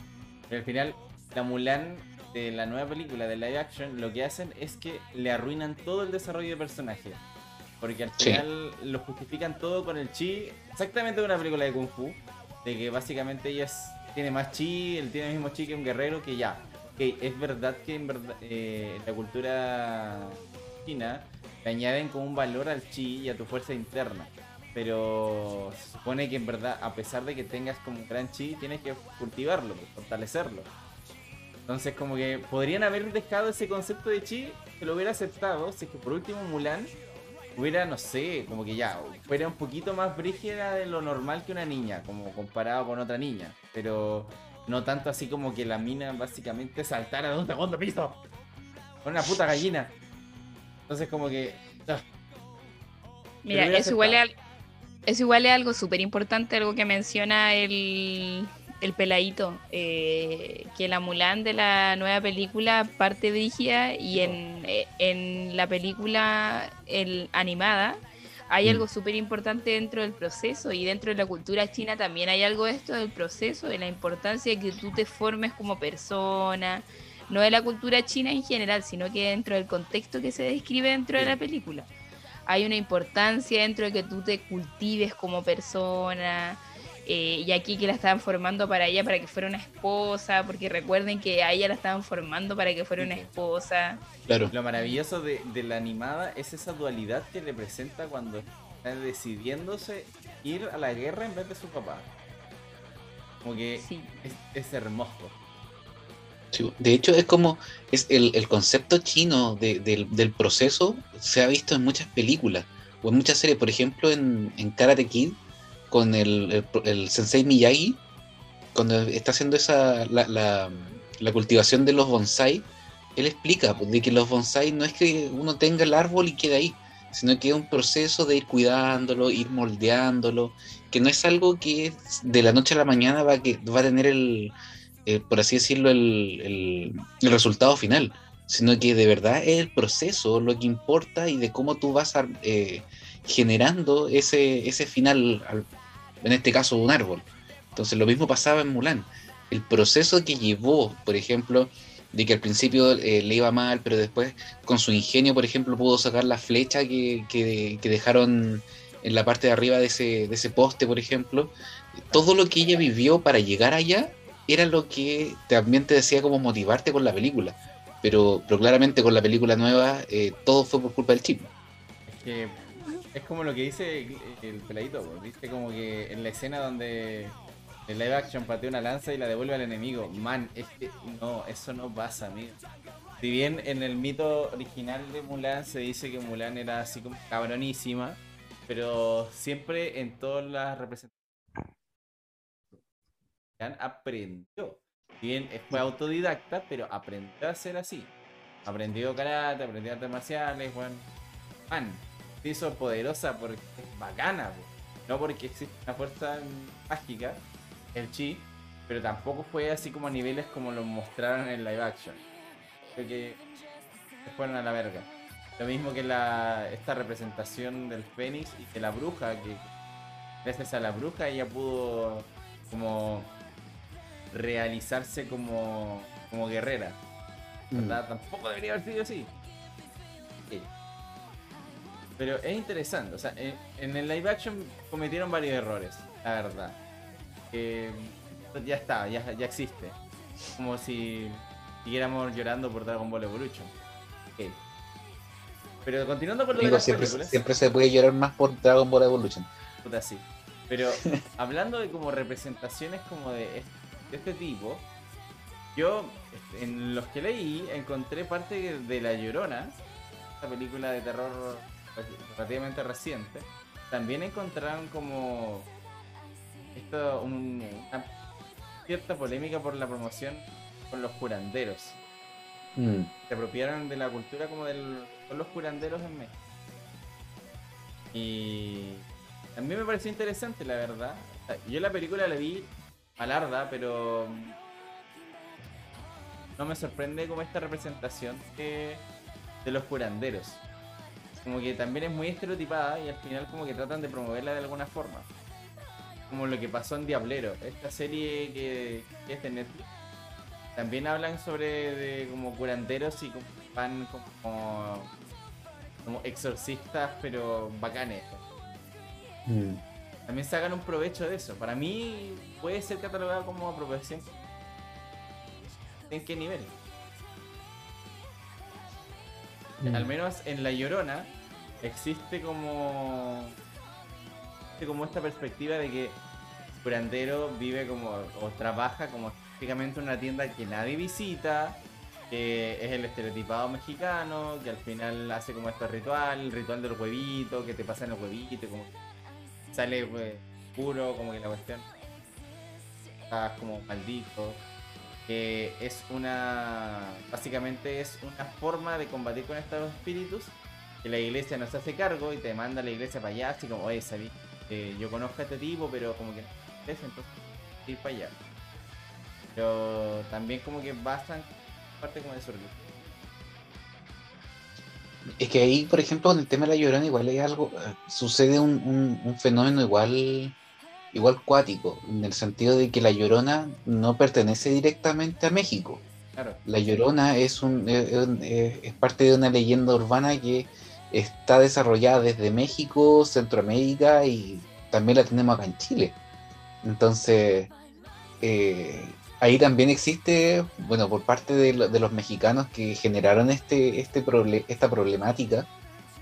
Pero al final, la Mulan de la nueva película de live action, lo que hacen es que le arruinan todo el desarrollo de personaje. Porque al Sí. final lo justifican todo con el chi, exactamente de una película de Kung Fu, de que básicamente ella es- tiene más chi, él tiene el mismo chi que un guerrero, que ya. Ok, es verdad que en verdad, eh, la cultura china le añaden como un valor al chi y a tu fuerza interna. Pero se supone que en verdad, a pesar de que tengas como un gran chi, tienes que cultivarlo, fortalecerlo. Entonces como que podrían haber dejado ese concepto de chi, que lo hubiera aceptado, si es que por último Mulan hubiera, no sé, como que ya, fuera un poquito más brígida de lo normal que una niña, como comparado con otra niña. Pero no tanto así como que la mina básicamente saltara de un segundo piso. Con una puta gallina. Entonces como que... Mira, eso igual, es, eso igual es algo súper importante, algo que menciona el, el peladito, eh, que la Mulan de la nueva película parte brígida y en, eh, en la película el, animada hay Mm. algo súper importante dentro del proceso y dentro de la cultura china también hay algo de esto del proceso, de la importancia de que tú te formes como persona, no de la cultura china en general, sino que dentro del contexto que se describe dentro de la película hay una importancia dentro de que tú te cultives como persona. Eh, y aquí que la estaban formando para ella para que fuera una esposa, porque recuerden que a ella la estaban formando para que fuera una esposa. Claro. Lo maravilloso de, de la animada es esa dualidad que representa cuando está decidiéndose ir a la guerra en vez de su papá. Como que Sí. es, es hermoso. Sí, De hecho, es como es el, el concepto chino de- del, del proceso se ha visto en muchas películas o en muchas series. Por ejemplo, en, en Karate Kid, con el, el, el sensei Miyagi, cuando está haciendo esa la, la- la cultivación de los bonsai, él explica pues, de que los bonsai no es que uno tenga el árbol y quede ahí, sino que es un proceso de ir cuidándolo, ir moldeándolo, que no es algo que de la noche a la mañana va que, va a tener el, eh, por así decirlo, el, el- el resultado final, sino que de verdad es el proceso lo que importa y de cómo tú vas eh, generando ese, ese final, al- en este caso un árbol. Entonces lo mismo pasaba en Mulan. El proceso que llevó, por ejemplo, de que al principio eh, le iba mal, pero después con su ingenio, por ejemplo, pudo sacar la flecha que, que- dejaron en la parte de arriba de ese, de ese poste, por ejemplo. Todo lo que ella vivió para llegar allá era lo que también te decía como motivarte con la película. Pero, pero claramente con la película nueva eh, todo fue por culpa del chip. Es como lo que dice el, el peladito, dice como que en la escena donde el live action patea una lanza y la devuelve al enemigo. Man, es no, eso no pasa, amigo. Si bien en el mito original de Mulan se dice que Mulan era así como cabronísima, pero siempre en todas las representaciones aprendió. Si bien fue autodidacta, pero aprendió a ser así. Aprendió karate, aprendió artes marciales, bueno. Man, se hizo poderosa porque es bacana, no porque existe una fuerza mágica, el chi, pero tampoco fue así como a niveles como lo mostraron en live action. Creo que se fueron a la verga. Lo mismo que la, esta representación del Fénix y que la bruja, que gracias a la bruja ella pudo como realizarse como, como guerrera. ¿Verdad? Tampoco debería haber sido así. Pero es interesante, o sea, en, en el live action cometieron varios errores, la verdad. Eh, ya está, ya, ya existe. Como si siguiéramos llorando por Dragon Ball Evolution. Ok. Pero continuando con lo de Amigo, las siempre, películas, siempre se puede llorar más por Dragon Ball Evolution. puta, sí. Pero hablando de como representaciones como de este, de este tipo, yo este, en los que leí encontré parte de La Llorona, esta película de terror relativamente reciente. También encontraron como esto un- una cierta polémica por la promoción con los curanderos. Mm. Se apropiaron de la cultura como del, con los curanderos en México. Y también me pareció interesante, la verdad. Yo la película la vi malarda, pero no me sorprende como esta representación de, de los curanderos. Como que también es muy estereotipada y al final como que tratan de promoverla de alguna forma. Como lo que pasó en Diablero, esta serie que, que es de Netflix. También hablan sobre de como curanderos y como van como, como exorcistas, pero bacanes. Mm. También sacan un provecho de eso. Para mí puede ser catalogado como apropiación. ¿En qué nivel? Mm. Al menos en La Llorona existe como existe como esta perspectiva de que curandero vive como o trabaja como típicamente en una tienda que nadie visita, que es el estereotipado mexicano, que al final hace como este ritual, el ritual del huevito, que te pasan el huevito, como sale pues, puro, como que la cuestión estás como maldito que es una básicamente es una forma de combatir con estos espíritus que la iglesia no se hace cargo y te manda a la iglesia para allá así como oye sabí eh, yo conozco a este tipo pero como que no entonces ir para allá pero también como que basan parte como de su religión. Es que ahí, por ejemplo, con el tema de la llorona, igual hay algo, eh, sucede un, un- un fenómeno igual, igual cuático, en el sentido de que la llorona no pertenece directamente a México. claro La Llorona es, un, es, un- es- es parte de una leyenda urbana que está desarrollada desde México, Centroamérica y también la tenemos acá en Chile. Entonces, eh, ahí también existe, bueno, por parte de, lo- de los mexicanos que generaron este, este proble- esta problemática,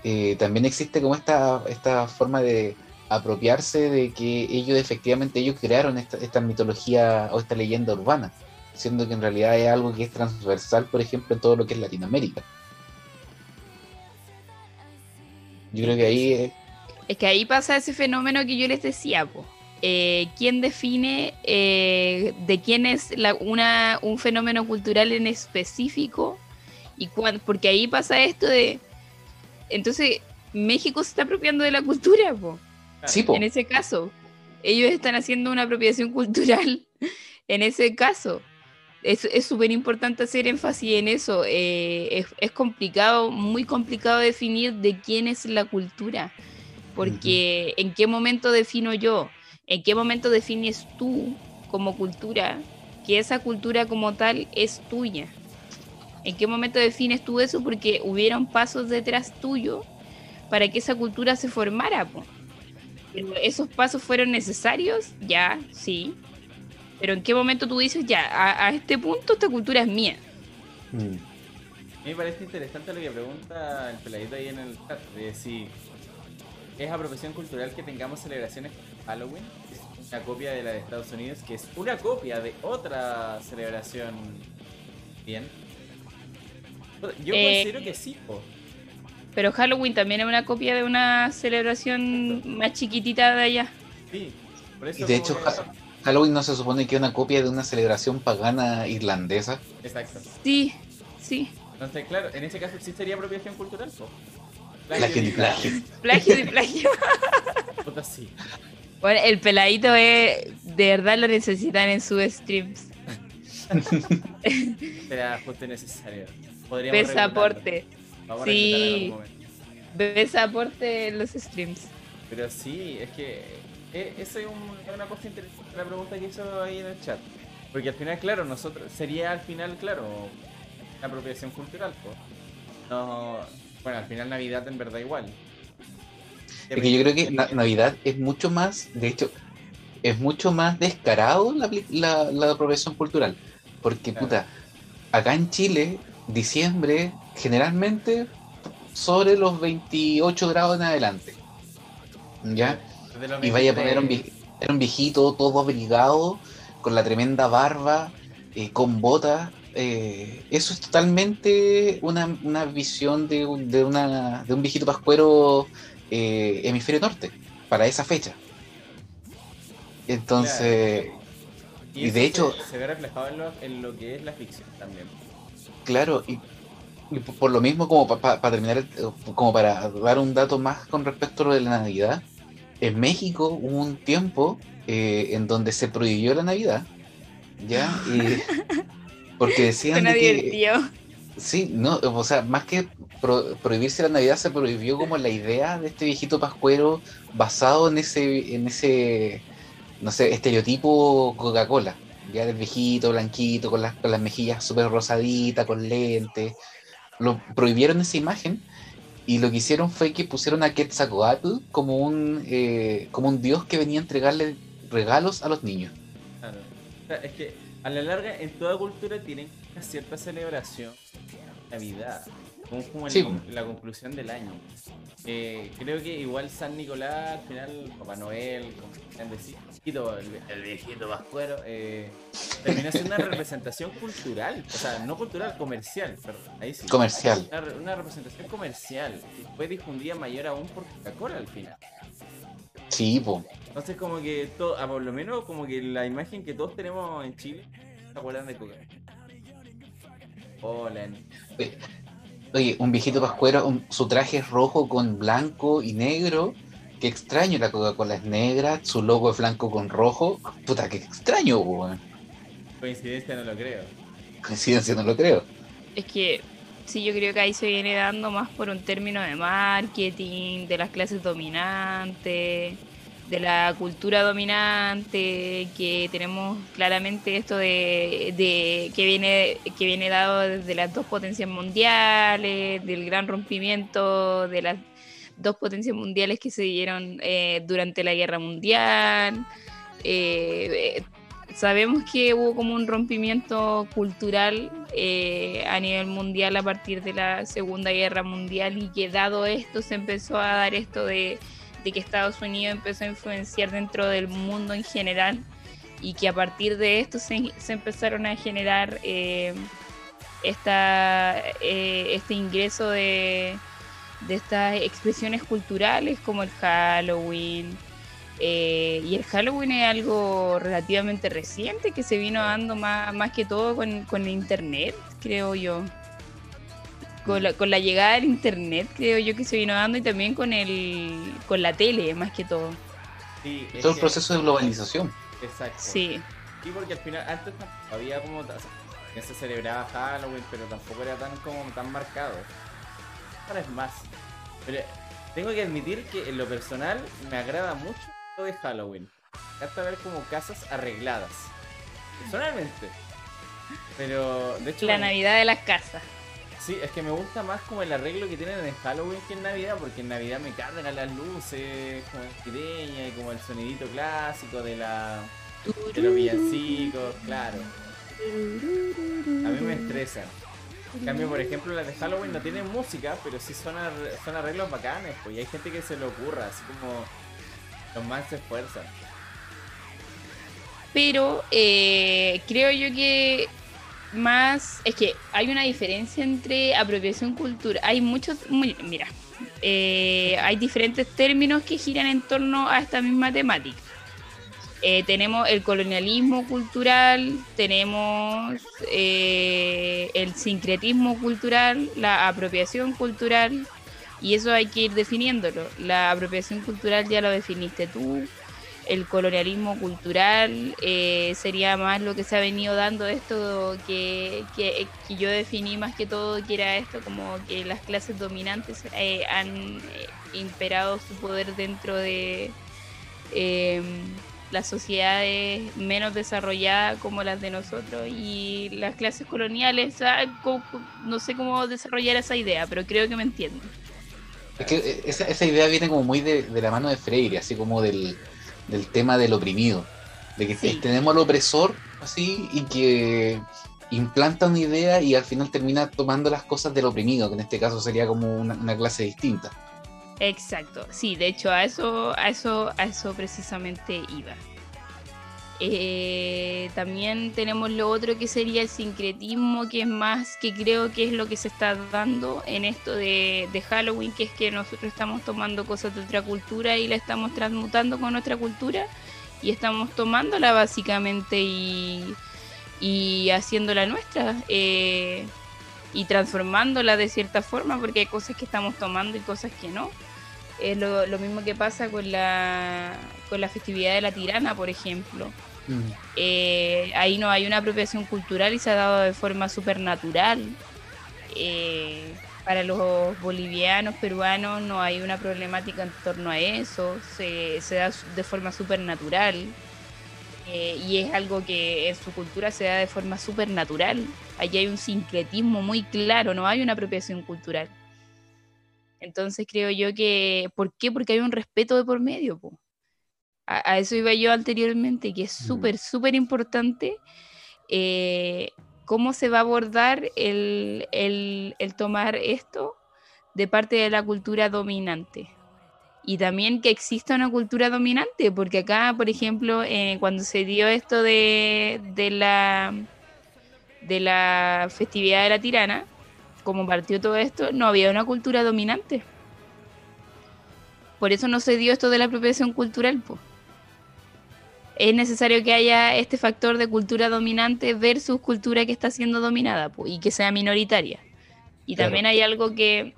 eh, también existe como esta, esta forma de apropiarse de que ellos efectivamente ellos crearon esta, esta mitología o esta leyenda urbana siendo que en realidad es algo que es transversal, por ejemplo, en todo lo que es Latinoamérica. Yo creo que ahí es- Es que ahí pasa ese fenómeno que yo les decía, po. Eh, ¿Quién define eh, de quién es la- una, un fenómeno cultural en específico? Y cuán- porque ahí pasa esto de... Entonces, México se está apropiando de la cultura, po. Sí, po. En ese caso, ellos están haciendo una apropiación cultural en ese caso. Es súper importante hacer énfasis en eso. eh, es, es complicado, muy complicado definir de quién es la cultura. Porque en qué momento defino yo, en qué momento defines tú como cultura, que esa cultura como tal es tuya. ¿En qué momento defines tú eso? Porque hubieron pasos detrás tuyo para que esa cultura se formara. po. Pero esos pasos fueron necesarios, ya, sí. Pero en qué momento tú dices, ya, a, a este punto esta cultura es mía. Mm. A mí me parece interesante lo que pregunta el peladito ahí en el chat, de si es apropiación cultural que tengamos celebraciones como Halloween, es una copia de la de Estados Unidos, que es una copia de otra celebración bien. Yo Eh, considero que sí, po. Pero Halloween también es una copia de una celebración más chiquitita de allá. Sí. Por eso Y de hecho, Halloween no se supone que es una copia de una celebración pagana irlandesa. Exacto. Sí, sí. Entonces, claro, en ese caso sí sería apropiación cultural. Plagio y plagio. Plagio de plagio. Puta, sí. Bueno, el peladito es, de verdad lo necesitan en sus streams. Será justo y necesario. Podríamos Pesa reclutarlo. aporte. Vamos a Sí. reclutarlo en algún momento. Ves aporte en los streams. Pero sí, es que eh, eso es un- una cosa interesante la pregunta que hizo ahí en el chat. Porque al final, claro, nosotros sería al final, claro, una apropiación cultural. No, bueno, al final Navidad en verdad igual. Es que yo creo que na- Navidad es mucho más, de hecho, es mucho más descarado la, apli- la, la apropiación cultural. Porque, Claro. puta, acá en Chile, diciembre, generalmente sobre los 28 grados en adelante. ¿Ya? Y vaya a 23, poner un, vie- era un viejito todo abrigado, con la tremenda barba, eh, con botas. eh, eso es totalmente una, una visión de un, de, una, de un viejito pascuero eh, hemisferio norte, para esa fecha. Entonces, y de hecho- Se, ve reflejado en lo, en lo que es la ficción también. claro, y, y por lo mismo, como para terminar, el- como para dar un dato más con respecto a lo de la Navidad, en México hubo un tiempo eh, en donde se prohibió la Navidad, ¿ya? Y- porque decían de que, sí, no, o sea, más que pro- prohibirse la Navidad, se prohibió como la idea de este viejito pascuero basado en ese, en ese, no sé, estereotipo Coca-Cola, ya del viejito blanquito, con las, con las mejillas súper rosaditas, con lentes. Lo prohibieron esa imagen y lo que hicieron fue que pusieron a Quetzalcoatl como un, eh, como un dios que venía a entregarle regalos a los niños. Claro. Es que a la larga en toda cultura tienen una cierta celebración Navidad, como, como el- Sí. la conclusión del año. Eh, creo que igual San Nicolás, al final, Papá Noel, como quieran decir, el, el viejito pascuero, eh, termina siendo una representación cultural, o sea, no cultural, comercial, perdón, ahí sí. Comercial. Una, re- una representación comercial, que fue difundida mayor aún por Coca-Cola al final. Sí, po. Entonces como que todo, a por lo menos como que la imagen que todos tenemos en Chile, ¿se acuerdan de Coca? Hola, Oye, un viejito pascuero, un- su traje es rojo con blanco y negro. Qué extraño, la Coca-Cola es negra, su logo es blanco con rojo. Puta, qué extraño, weón. coincidencia no lo creo. Coincidencia, no lo creo. Es que sí, yo creo que ahí se viene dando más por un término de marketing, de las clases dominantes, de la cultura dominante, que tenemos claramente esto de, de que viene que viene dado desde las dos potencias mundiales, del gran rompimiento de las dos potencias mundiales que se dieron eh, durante la guerra mundial. Eh, sabemos que hubo como un rompimiento cultural eh, a nivel mundial a partir de la Segunda Guerra Mundial y que dado esto se empezó a dar esto de, de que Estados Unidos empezó a influenciar dentro del mundo en general y que a partir de esto se, empezaron a generar eh, esta, eh, este ingreso de, de estas expresiones culturales como el Halloween, eh, y el Halloween es algo relativamente reciente que se vino dando más, más que todo con, con el internet, creo yo. Con la, con la llegada del internet, creo yo que se vino dando y también con el con la tele, más que todo. Sí, es Todo el proceso de globalización. Exacto. Sí, Sí, porque al final, antes había como, o sea, ya se celebraba Halloween, pero tampoco era tan como tan marcado. Ahora es más. Pero tengo que admitir que en lo personal me agrada mucho lo de Halloween. Encanta ver como casas arregladas. Personalmente. Pero, de hecho, la Navidad de las casas. Sí, es que me gusta más como el arreglo que tienen en Halloween que en Navidad, porque en Navidad me cargan las luces, como navideña y como el sonidito clásico de la de los villancicos, claro. A mí me estresan. En cambio, por ejemplo, las de Halloween no tienen música, pero sí son, son arreglos bacanes, pues y hay gente que se le ocurra, así como los más se esfuerzan. Pero eh, creo yo que más es que hay una diferencia entre apropiación cultural. Hay muchos, mira, eh, hay diferentes términos que giran en torno a esta misma temática. Eh, tenemos el colonialismo cultural, tenemos eh, el sincretismo cultural, la apropiación cultural, y eso hay que ir definiéndolo. La apropiación cultural ya lo definiste tú, el colonialismo cultural eh, sería más lo que se ha venido dando esto que, que, yo definí más que todo que era esto como que las clases dominantes eh, han eh, imperado su poder dentro de eh, las sociedades menos desarrolladas como las de nosotros y las clases coloniales co- co- no sé cómo desarrollar esa idea pero creo que me entiendo. Es que esa, esa idea viene como muy de, de la mano de Freire, así como del, del tema del oprimido. De que Sí. tenemos al opresor, así, y que implanta una idea y al final termina tomando las cosas del oprimido, que en este caso sería como una, una clase distinta. Exacto, sí, de hecho a eso, a eso, a eso precisamente iba. Eh, también tenemos lo otro que sería el sincretismo, que es más, que creo que es lo que se está dando en esto de, Halloween, que es que nosotros estamos tomando cosas de otra cultura y la estamos transmutando con nuestra cultura y estamos tomándola básicamente y, y haciéndola nuestra eh, y transformándola de cierta forma, porque hay cosas que estamos tomando y cosas que no. Es lo, lo mismo que pasa con la, con la festividad de la tirana, por ejemplo. Eh, ahí no hay una apropiación cultural y se ha dado de forma supernatural. Eh, para los bolivianos, peruanos, no hay una problemática en torno a eso, se, se da de forma supernatural. Eh, y es algo que en su cultura se da de forma supernatural. Allí hay un sincretismo muy claro, no hay una apropiación cultural. Entonces creo yo que, ¿por qué? Porque hay un respeto de por medio. A, a eso iba yo anteriormente, que es Mm. súper, súper importante eh, cómo se va a abordar el, el- el tomar esto de parte de la cultura dominante. Y también que exista una cultura dominante, porque acá, por ejemplo, eh, cuando se dio esto de, de la de la festividad de la tirana, como partió todo esto, no había una cultura dominante. Por eso no se dio esto de la apropiación cultural. po. Es necesario que haya este factor de cultura dominante versus cultura que está siendo dominada y que sea minoritaria. Y Claro. también hay algo que,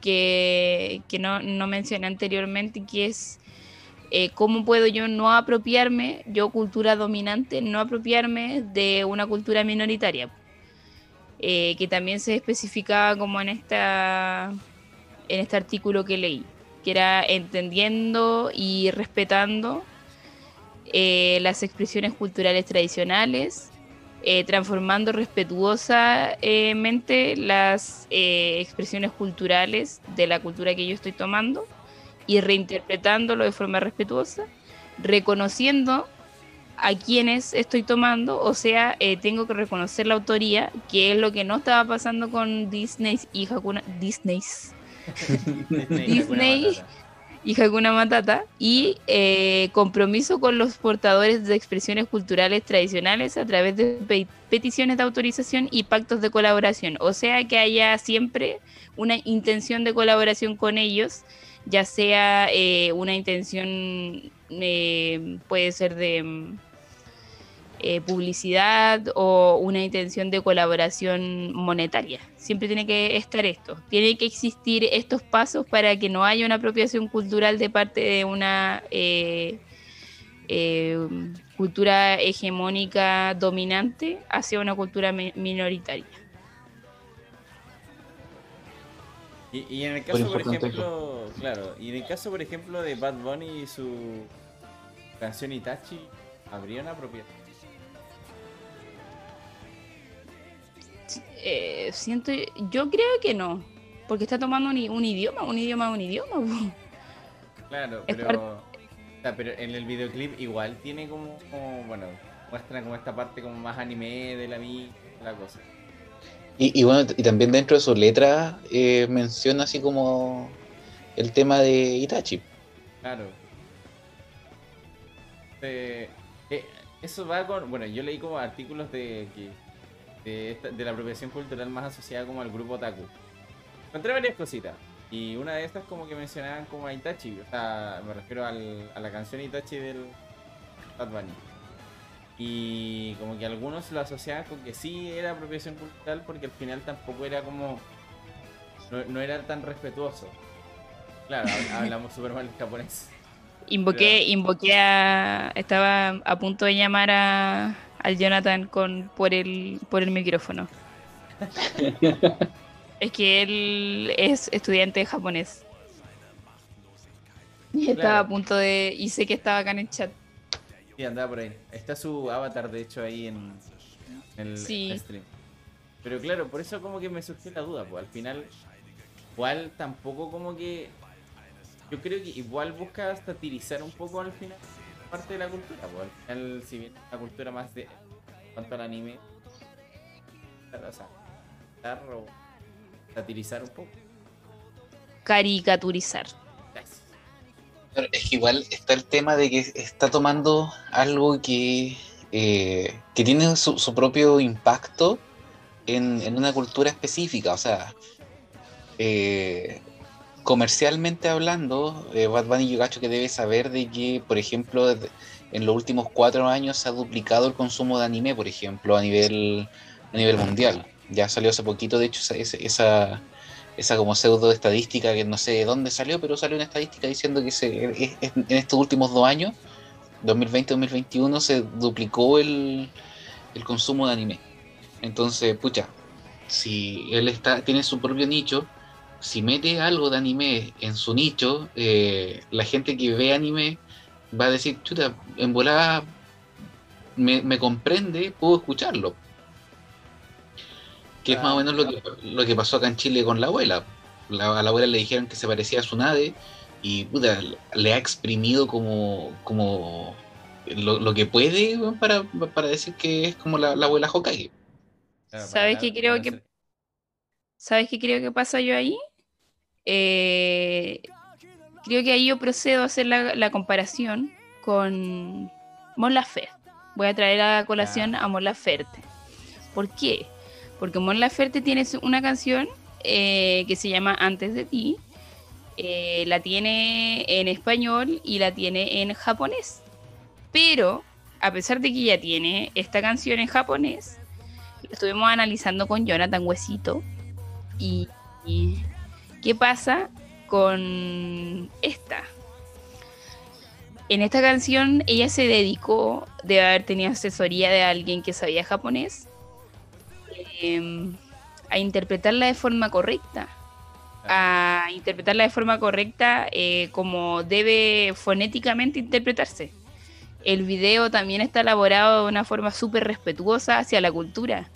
que, que no, no mencioné anteriormente, que es eh, cómo puedo yo no apropiarme, yo cultura dominante, no apropiarme de una cultura minoritaria. Eh, que también se especificaba como en esta en este artículo que leí, que era entendiendo y respetando eh, las expresiones culturales tradicionales, eh, transformando respetuosamente las eh, expresiones culturales de la cultura que yo estoy tomando y reinterpretándolo de forma respetuosa, reconociendo a quienes estoy tomando, o sea, eh, tengo que reconocer la autoría, que es lo que no estaba pasando con Disney y Hakuna, Disney's Disney. Matata. Y Hakuna Matata, y eh, compromiso con los portadores de expresiones culturales tradicionales a través de pe- peticiones de autorización y pactos de colaboración. O sea, que haya siempre una intención de colaboración con ellos, ya sea eh, una intención, eh, puede ser de mm, eh, publicidad o una intención de colaboración monetaria. Siempre tiene que estar esto. Tiene que existir estos pasos para que no haya una apropiación cultural de parte de una eh, eh, cultura hegemónica dominante hacia una cultura mi- minoritaria. Y, y en el caso, por ejemplo, claro, y en el caso, por ejemplo, de Bad Bunny y su canción Itachi, ¿habría una propiedad? Eh, siento, yo creo que no, porque está tomando un, idioma, un idioma, un idioma. Claro, Es pero, o sea, pero en el videoclip igual tiene como, como, bueno, muestran como esta parte como más anime de la mi la cosa. Y, y bueno, y también dentro de su letra eh, menciona así como el tema de Itachi. Claro. Eh, eh, eso va con. Bueno, yo leí como artículos de que de, esta- de la apropiación cultural más asociada como al grupo Otaku. Encontré varias cositas. Y una de estas como que mencionaban como a Itachi. O sea, me refiero al- a la canción Itachi del Bad Bunny. Y como que algunos lo asociaban con que sí era apropiación cultural porque al final tampoco era como. No, no era tan respetuoso. Claro, hab- hablamos súper mal japonés. Invoqué, invoqué a. Estaba a punto de llamar a, al Jonathan con, por, el, por el micrófono. es que él es estudiante de japonés. Y estaba Claro. a punto de. Y sé que estaba acá en el chat. Sí, andaba por ahí. Está su avatar, de hecho, ahí en, en el Sí. stream. Pero claro, por eso como que me surgió la duda, pues al final igual tampoco como que. Yo creo que igual busca satirizar un poco al final parte de la cultura. Pues al final, si bien es una cultura más de. en cuanto al anime. O sea, dar o satirizar un poco. Caricaturizar. Gracias. Pero es que igual está el tema de que está tomando algo que, eh, que tiene su, su propio impacto en, en una cultura específica. O sea, eh, comercialmente hablando, eh, Bad Bunny yo cacho que debe saber de que, por ejemplo, en los últimos cuatro años se ha duplicado el consumo de anime, por ejemplo, a nivel, a nivel mundial. Ya salió hace poquito, de hecho, esa, esa, como pseudo estadística que no sé de dónde salió, pero salió una estadística diciendo que se, es- es- en estos últimos dos años, 2020-2021, se duplicó el, el consumo de anime. Entonces, pucha, si él está, tiene su propio nicho, si mete algo de anime en su nicho, eh, la gente que ve anime va a decir, chuta, en volada me, me comprende, puedo escucharlo. Que es más o menos lo que, lo que pasó acá en Chile con la abuela. La- a la abuela le dijeron que se parecía a su nade y puta, le ha exprimido como, como lo, lo que puede para, para decir que es como la, la abuela Hokage. Claro, ¿Sabes qué creo que- ¿Sabes qué creo que pasa yo ahí? Eh, creo que ahí yo procedo a hacer la, la comparación con Mon Laferte. Voy a traer a colación Ya. a Mon Laferte. ¿Por qué? Porque Mon Laferte tiene una canción eh, que se llama Antes de ti. Eh, la tiene en español y la tiene en japonés. Pero, a pesar de que ella tiene esta canción en japonés, la estuvimos analizando con Jonathan Huesito. Y, y ¿qué pasa con esta? En esta canción ella se dedicó de haber tenido asesoría de alguien que sabía japonés em, a interpretarla de forma correcta. A interpretarla de forma correcta eh, como debe fonéticamente interpretarse. El video también está elaborado de una forma súper respetuosa hacia la cultura.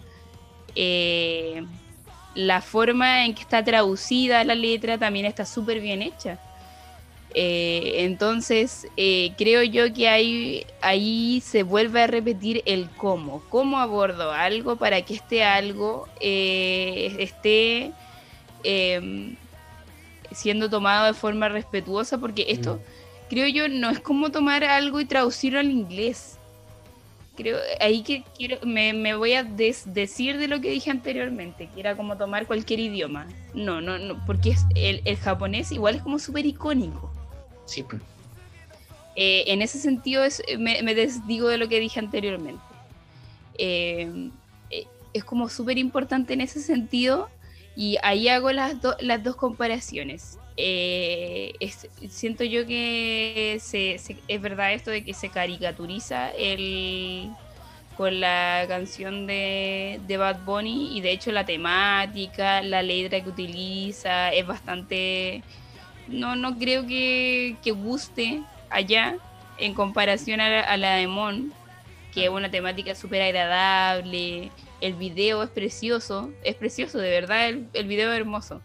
Eh, la forma en que está traducida la letra también está súper bien hecha. Eh, entonces, eh, creo yo que ahí, ahí se vuelve a repetir el cómo. ¿Cómo abordo algo para que este algo eh, esté eh, siendo tomado de forma respetuosa? Porque esto, creo yo, no es como tomar algo y traducirlo al inglés. Creo, ahí que quiero, me, me voy a desdecir de lo que dije anteriormente, que era como tomar cualquier idioma. No, no, no, porque es, el, el japonés igual es como súper icónico. Sí, pues. Eh, en ese sentido es, me, me desdigo de lo que dije anteriormente. Eh, eh, es como súper importante en ese sentido y ahí hago las, do- las dos comparaciones. Eh, es- siento yo que se- se- es verdad esto de que se caricaturiza el, con la canción de, de Bad Bunny y de hecho la temática, la letra que utiliza es bastante... No, no creo que, que guste allá en comparación a la, a la de Mon, que es una temática súper agradable. El video es precioso, es precioso, de verdad, el, el video es hermoso.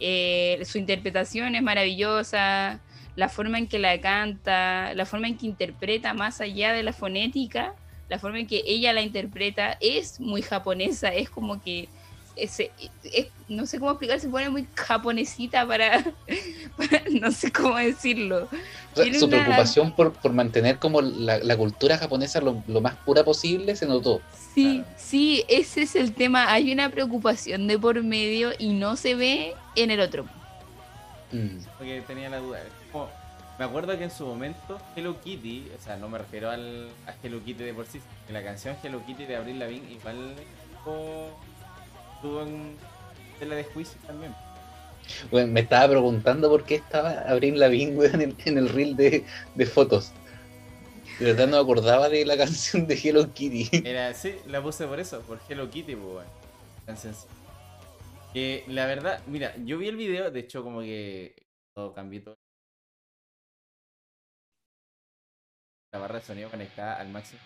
Eh, su interpretación es maravillosa, la forma en que la canta, la forma en que interpreta más allá de la fonética, la forma en que ella la interpreta es muy japonesa, es como que ese, es- no sé cómo explicar, se pone muy japonesita para, para- no sé cómo decirlo. Tiene su una- preocupación por, por mantener como la, la cultura japonesa lo, lo más pura posible se notó. Sí, Claro. sí, ese es el tema. Hay una preocupación de por medio y no se ve en el otro. Mm. Porque tenía la duda. Como- me acuerdo que en su momento Hello Kitty, o sea, no me refiero al, a Hello Kitty de por sí, que la canción Hello Kitty de Abril Lavigne igual estuvo, en tela de juicio también. Bueno, me estaba preguntando por qué estaba Abril Lavigne weón, en, en el reel de, de fotos. De verdad no me acordaba de la canción de Hello Kitty. Era, sí, la puse por eso, por Hello Kitty, pues, bueno. Sencillo. Que la verdad, mira, yo vi el video, de hecho, como que todo cambió todo. La barra de sonido conectada al máximo.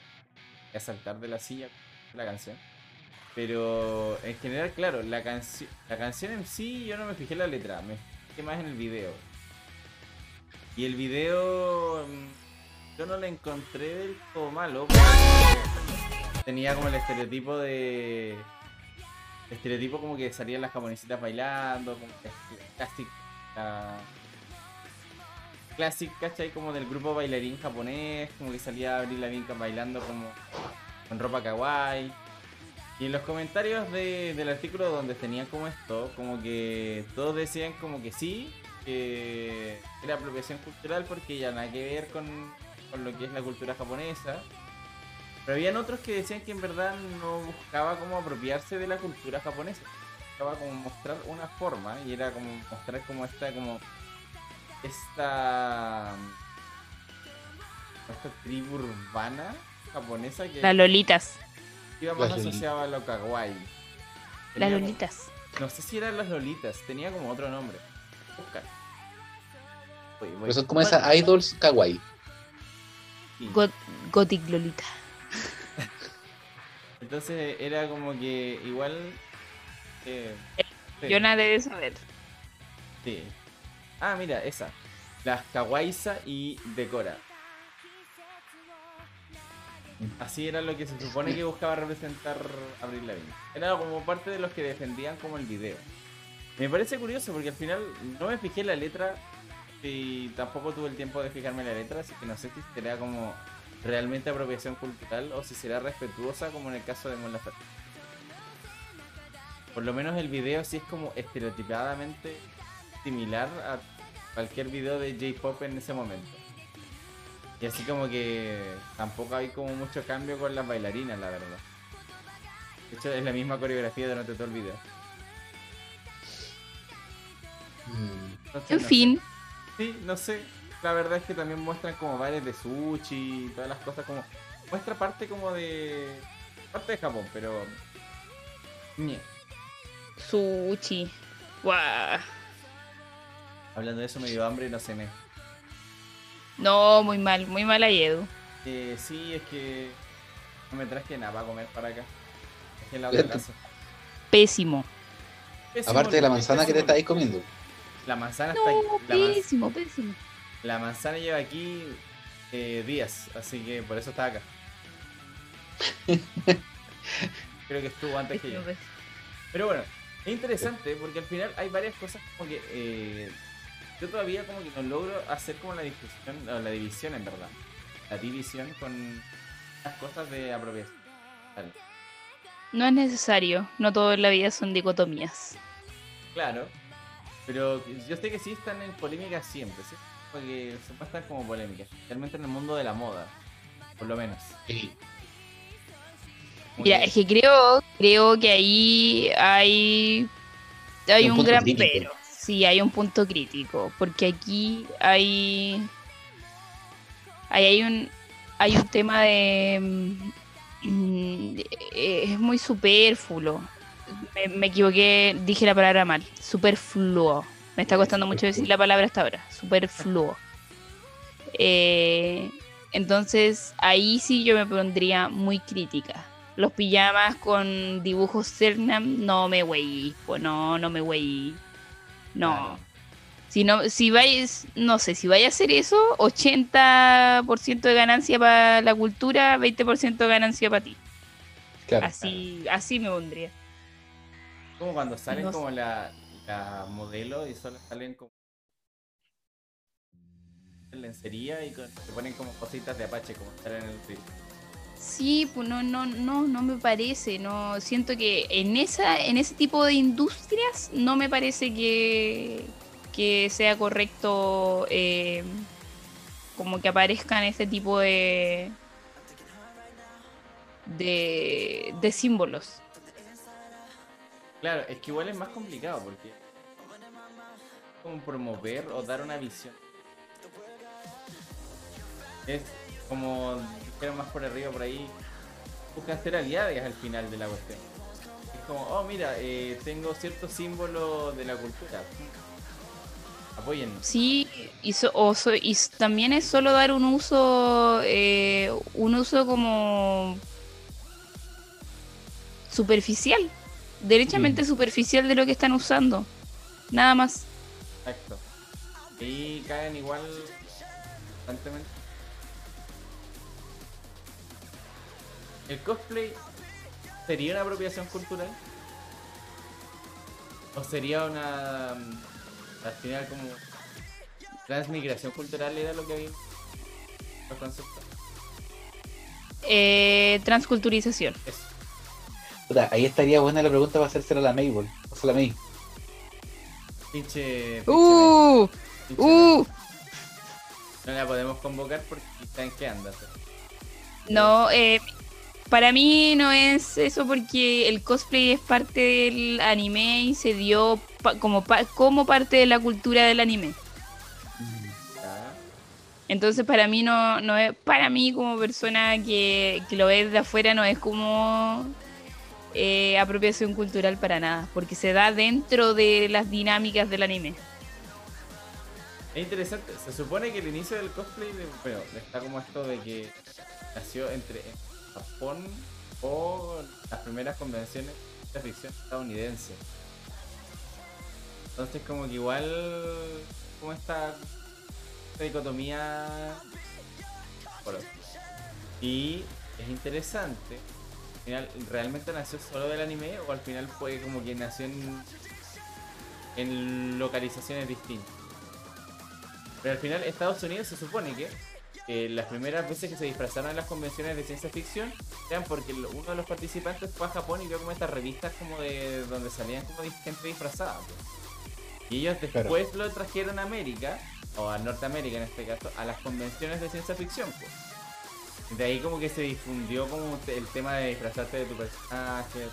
A saltar de la silla la canción. Pero en general, claro, la, canción la canción en sí yo no me fijé en la letra, me fijé más en el video. Y el video mm, yo no le encontré del todo malo. tenía como el estereotipo de... Estereotipo como que salían las japonesitas bailando, como que clásico. la- Classic, ¿cachai? Como del grupo bailarín japonés, como que salía Abril Lavigne bailando como con ropa kawaii. Y en los comentarios de- del artículo donde tenían como esto, como que todos decían como que sí, que era apropiación cultural porque ya nada que ver con, con lo que es la cultura japonesa. Pero habían otros que decían que en verdad no buscaba como apropiarse de la cultura japonesa. Buscaba como mostrar una forma y era como mostrar como esta como esta esta tribu urbana japonesa que Las lolitas. iba más Las asociado a lo kawaii. Las como- lolitas. no sé si eran las lolitas, tenía como otro nombre. Buscar. Voy, voy. Pero son como esas idols kawaii. Sí. Got- Gothic lolita. Entonces era como que igual. eh, sí, Yo nada debe saber. sí. Ah, mira, esa. Las Kawaisa y Decora. Así era lo que se supone que buscaba representar Abril Lavigne. Era como parte de los que defendían como el video. Me parece curioso porque al final no me fijé la letra y tampoco tuve el tiempo de fijarme la letra, así que no sé si será como realmente apropiación cultural o si será respetuosa como en el caso de Mon Laferte. Por lo menos el video sí es como estereotipadamente similar a cualquier video de J-pop en ese momento. Y así como que tampoco hay como mucho cambio con las bailarinas, la verdad. De hecho, es la misma coreografía durante todo el video. Mm. Entonces, En no fin, sé. Sí, no sé. La verdad es que también muestran como bares de sushi y todas las cosas como... Muestra parte como de... Parte de Japón, pero... ñe. sushi. Guau. Hablando de eso me dio hambre y no cené. No, muy mal, muy mal ahí, Edu. Eh, sí, es que no me traje nada para comer para acá. Es que en la otra casa. Pésimo. Pésimo, Aparte de la manzana que te estáis comiendo. La manzana No, está. La, man- pésimo, pésimo. La manzana lleva aquí eh, días, así que por eso está acá. Creo que estuvo antes que yo. Pero bueno, es interesante porque al final hay varias cosas como que eh, yo todavía como que no logro hacer como la discusión, la división en verdad. La división con las cosas de apropiación. Vale. No es necesario. No todo en la vida son dicotomías. Claro, pero yo sé que sí están en polémica siempre, ¿sí? Porque se muestran como polémicas, especialmente en el mundo de la moda, por lo menos. Sí. Mira, que- es que creo, creo que ahí hay, hay Un gran crítico. pero. Sí, hay un punto crítico. Porque aquí hay. Hay un. Hay un tema de. mm, eh, Es muy superfluo. Me, me equivoqué, dije la palabra mal. Superfluo. Me está costando mucho decir la palabra hasta ahora. Superfluo. Eh, entonces, ahí sí yo me pondría muy crítica. Los pijamas con dibujos Cernam, no me wey. Pues no, no me wey. No. Claro. Si no, si vais, no sé, si vais a hacer eso, 80% de ganancia para la cultura, 20% de ganancia para ti. Claro. Así, así me pondría. Como cuando salen No como la, la modelo y solo salen como en lencería y se ponen como cositas de Apache como salen en el tweet. Sí, pues no, no, no, no me parece. No siento que en esa, en ese tipo de industrias no me parece que, que sea correcto eh, como que aparezcan este tipo de de, de símbolos. Claro, es que igual es más complicado porque como promover o dar una visión. Es como más por arriba por ahí, buscan ser aliadas al final de la cuestión. Es como, oh mira, eh, tengo cierto símbolo de la cultura. Apóyennos. Sí, y, so- o so- y también es solo dar un uso, eh, un uso como superficial. Derechamente superficial de lo que están usando. Nada más. Exacto. Y caen igual constantemente. ¿El cosplay sería una apropiación cultural? ¿O sería una. mm, al final como. transmigración cultural era lo que había? Los conceptos. Eh, transculturización. Eso. Puta, ahí estaría buena la pregunta para hacérsela a la Mabel. O sea, la May. Pinche. pinche ¡Uh! pinche ¡Uh! No la podemos convocar porque está en qué anda. No, eh, para mí no es eso porque el cosplay es parte del anime y se dio pa- como, pa- como parte de la cultura del anime. Entonces para mí no, no es, para mí como persona que, que lo ve de afuera no es como eh, apropiación cultural para nada, porque se da dentro de las dinámicas del anime. Es interesante, se supone que el inicio del cosplay, de, bueno, está como esto de que nació entre Japón o las primeras convenciones de ficción estadounidense. Entonces como que igual, como esta, dicotomía... Y es interesante, final, ¿realmente nació solo del anime o al final fue como que nació en, en localizaciones distintas? Pero al final Estados Unidos se supone que eh, las primeras veces que se disfrazaron en las convenciones de ciencia ficción eran porque uno de los participantes fue a Japón y vio como estas revistas como de donde salían como gente disfrazada. pues. Y ellos después lo trajeron a América, o a Norteamérica en este caso, a las convenciones de ciencia ficción. Pues. De ahí como que se difundió como el tema de disfrazarte de tu personaje,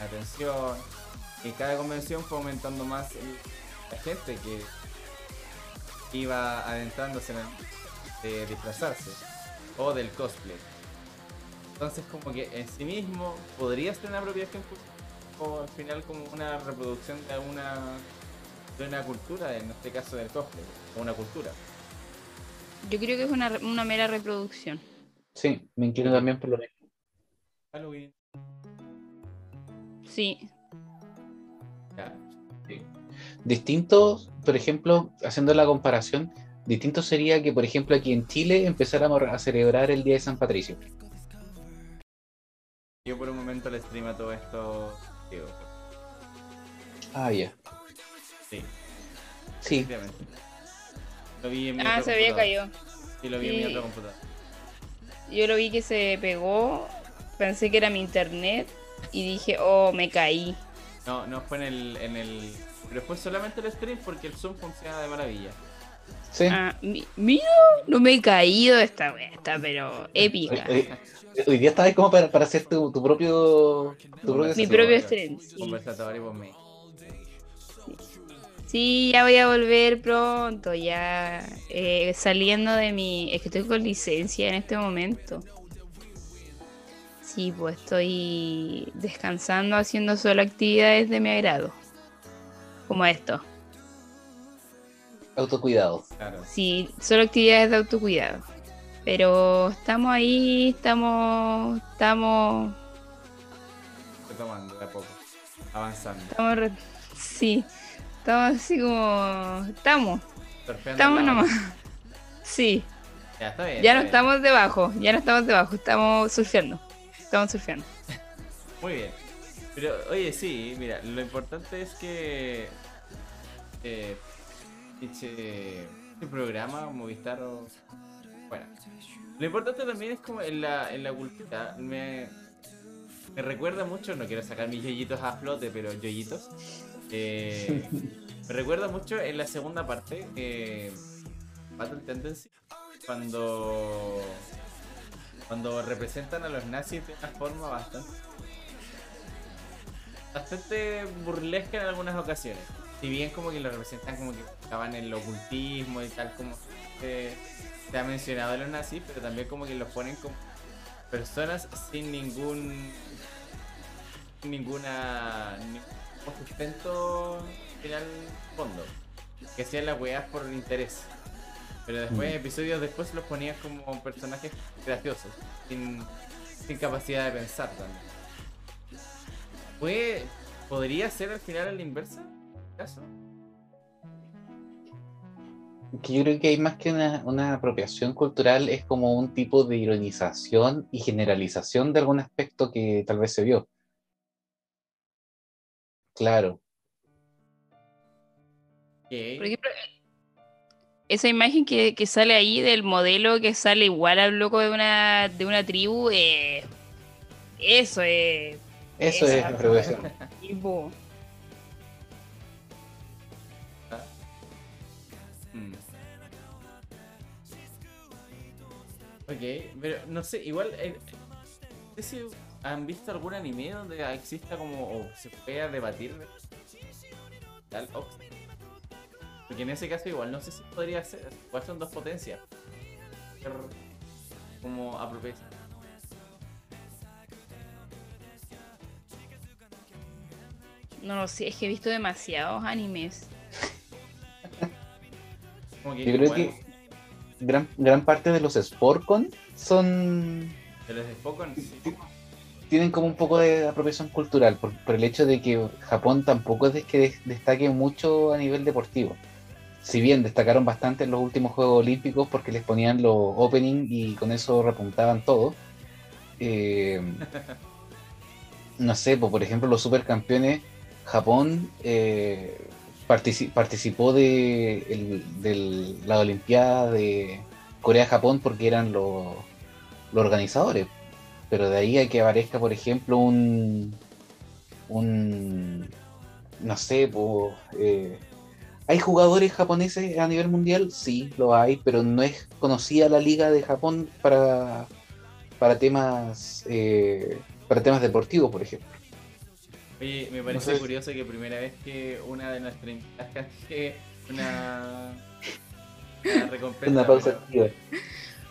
atención. Y cada convención fue aumentando más la gente que iba adentrándose en de disfrazarse o del cosplay. Entonces como que en sí mismo podría ser una apropiación o al final como una reproducción de una de una cultura, en este caso del cosplay, o una cultura. Yo creo que es una, una mera reproducción. Sí, me inclino también por lo mismo. Halloween. Sí, Ya. Distinto, por ejemplo, haciendo la comparación, distinto sería que, por ejemplo, aquí en Chile empezáramos a celebrar el Día de San Patricio. Yo por un momento le stream a todo esto. Digo, Ah, ya. sí, Sí, efectivamente. Lo vi en mi ah, otro se había caído. Sí, lo vi en mi Sí. otro computador. Yo lo vi que se pegó, pensé que era mi internet y dije, oh, me caí. No, no fue en el, en el. Pero fue solamente el stream porque el Zoom funciona de maravilla. sí. Ah, mi- mira, no me he caído esta wea, está pero épica. Hoy, hoy- hoy día estabas como para, para hacer tu, tu propio. Tu propio Mi propio stream. Sí. Conversatorio por mí. Sí, ya voy a volver pronto, ya eh, saliendo de mi... Es que estoy con licencia en este momento. Sí, pues estoy descansando haciendo solo actividades de mi agrado. Como esto. Autocuidado. Claro. Sí, solo actividades de autocuidado. Pero estamos ahí, estamos... Estamos... Retomando de a poco. Avanzando. Estamos... re- Sí, estamos así como... Estamos, Surfeando estamos nomás. Sí. Ya está bien. Ya no bien. estamos debajo, ya no estamos debajo, estamos surfeando. Estamos surfeando. Muy bien. Pero, oye, sí, mira, lo importante es que. Eh, este, este programa, Movistar o. Bueno. Lo importante también es como en la, en la cultura. Me, me recuerda mucho, no quiero sacar mis yoyitos a flote, pero yoyitos. Eh, me recuerda mucho en la segunda parte, eh, Battle Tendency, cuando cuando representan a los nazis de una forma bastante bastante burlesca en algunas ocasiones. Si bien como que lo representan como que estaban en el ocultismo y tal como se, ha mencionado los nazis, pero también como que los ponen como personas sin ningún ninguna ningún sustento final fondo. Que hacían las weas por interés. Pero después, Mm. episodios después los ponían como personajes graciosos, sin, sin capacidad de pensar también. Puede, ¿Podría ser al final a la inversa? ¿Caso? Que yo creo que hay más que una, una apropiación cultural, es como un tipo de ironización y generalización de algún aspecto que tal vez se vio. Claro. Por ejemplo, esa imagen que, que sale ahí del modelo que sale igual al loco de una, de una tribu, eh, eso es Eso es tipo. Mm. Ok, pero no sé, igual. eh, han visto algún anime donde exista como. o se pueda debatir de tal Ox. Porque en ese caso, igual, no sé si podría ser. Igual son dos potencias. Como apropiación. No lo sé, es que he visto demasiados animes. Como que Yo creo que gran, gran parte de los Sportcon son De los de Spokon, sí. Tienen como un poco de apropiación cultural por, por el hecho de que Japón tampoco es de que des- destaque mucho a nivel deportivo. Si bien destacaron bastante en los últimos Juegos Olímpicos porque les ponían los opening y con eso repuntaban todo. eh, no sé, pues, por ejemplo, los supercampeones, Japón eh, partici- participó de el- la Olimpiada de Corea-Japón porque eran los los organizadores pero de ahí a que aparezca, por ejemplo, un. un. no sé, po, eh, ¿hay jugadores japoneses a nivel mundial? Sí, lo hay, pero no es conocida la liga de Japón para, para temas. eh, para temas deportivos, por ejemplo. Oye, me parece sé. curioso que primera vez que una de nuestras invitadas una, una recompensa. Una pausa activa.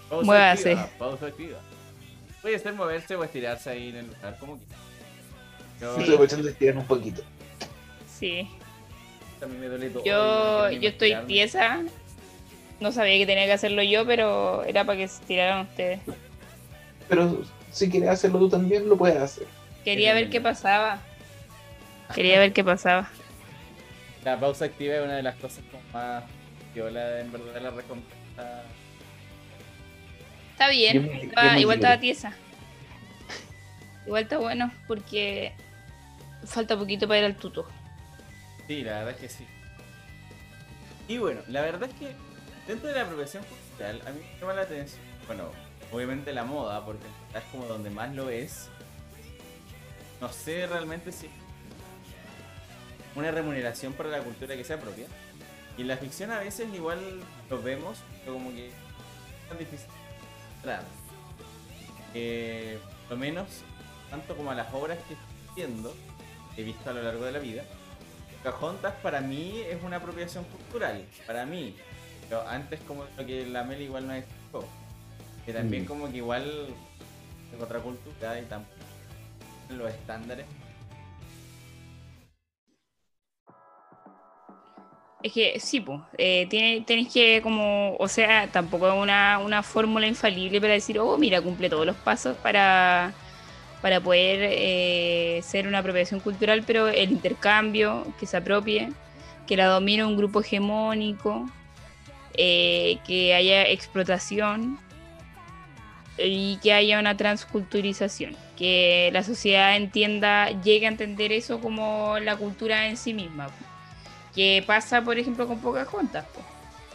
Pausa Muévase. activa, pausa activa. Puede ser moverse o estirarse ahí en el lugar, como quieras. Yo Sí. Estoy aprovechando de estirar un poquito. Sí. también me duele todo. Yo, yo estoy estirarme. tiesa. No sabía que tenía que hacerlo yo, pero era para que se tiraran ustedes. Pero si quieres hacerlo tú también, lo puedes hacer. Quería ver qué pasaba. Quería ver qué pasaba. La pausa activa es una de las cosas como más viola en verdad la recompensa. Está bien, Yo me- estaba- yo me igual estaba tiesa. Igual está bueno porque falta poquito para ir al tuto. Sí, la verdad es que sí. Y bueno, la verdad es que dentro de la apropiación cultural, a mí me llama la atención, bueno, obviamente la moda, porque es como donde más lo es. No sé realmente si una remuneración para la cultura que sea propia. Y en la ficción a veces igual lo vemos, pero como que es tan difícil. Eh, lo menos, tanto como a las obras que estoy viendo, he visto a lo largo de la vida, Pocahontas para mí es una apropiación cultural, para mí. Pero antes como lo que la Mel igual nos explicó. Que también Mm. como que igual es otra cultura y tampoco los estándares. Es que sí, pues, eh, tiene, tenéis que como, o sea, tampoco es una, una fórmula infalible para decir, oh, mira, cumple todos los pasos para, para poder eh, ser una apropiación cultural, pero el intercambio, que se apropie, que la domine un grupo hegemónico, eh, que haya explotación y que haya una transculturización, que la sociedad entienda, llegue a entender eso como la cultura en sí misma que pasa, por ejemplo, con Pocahontas.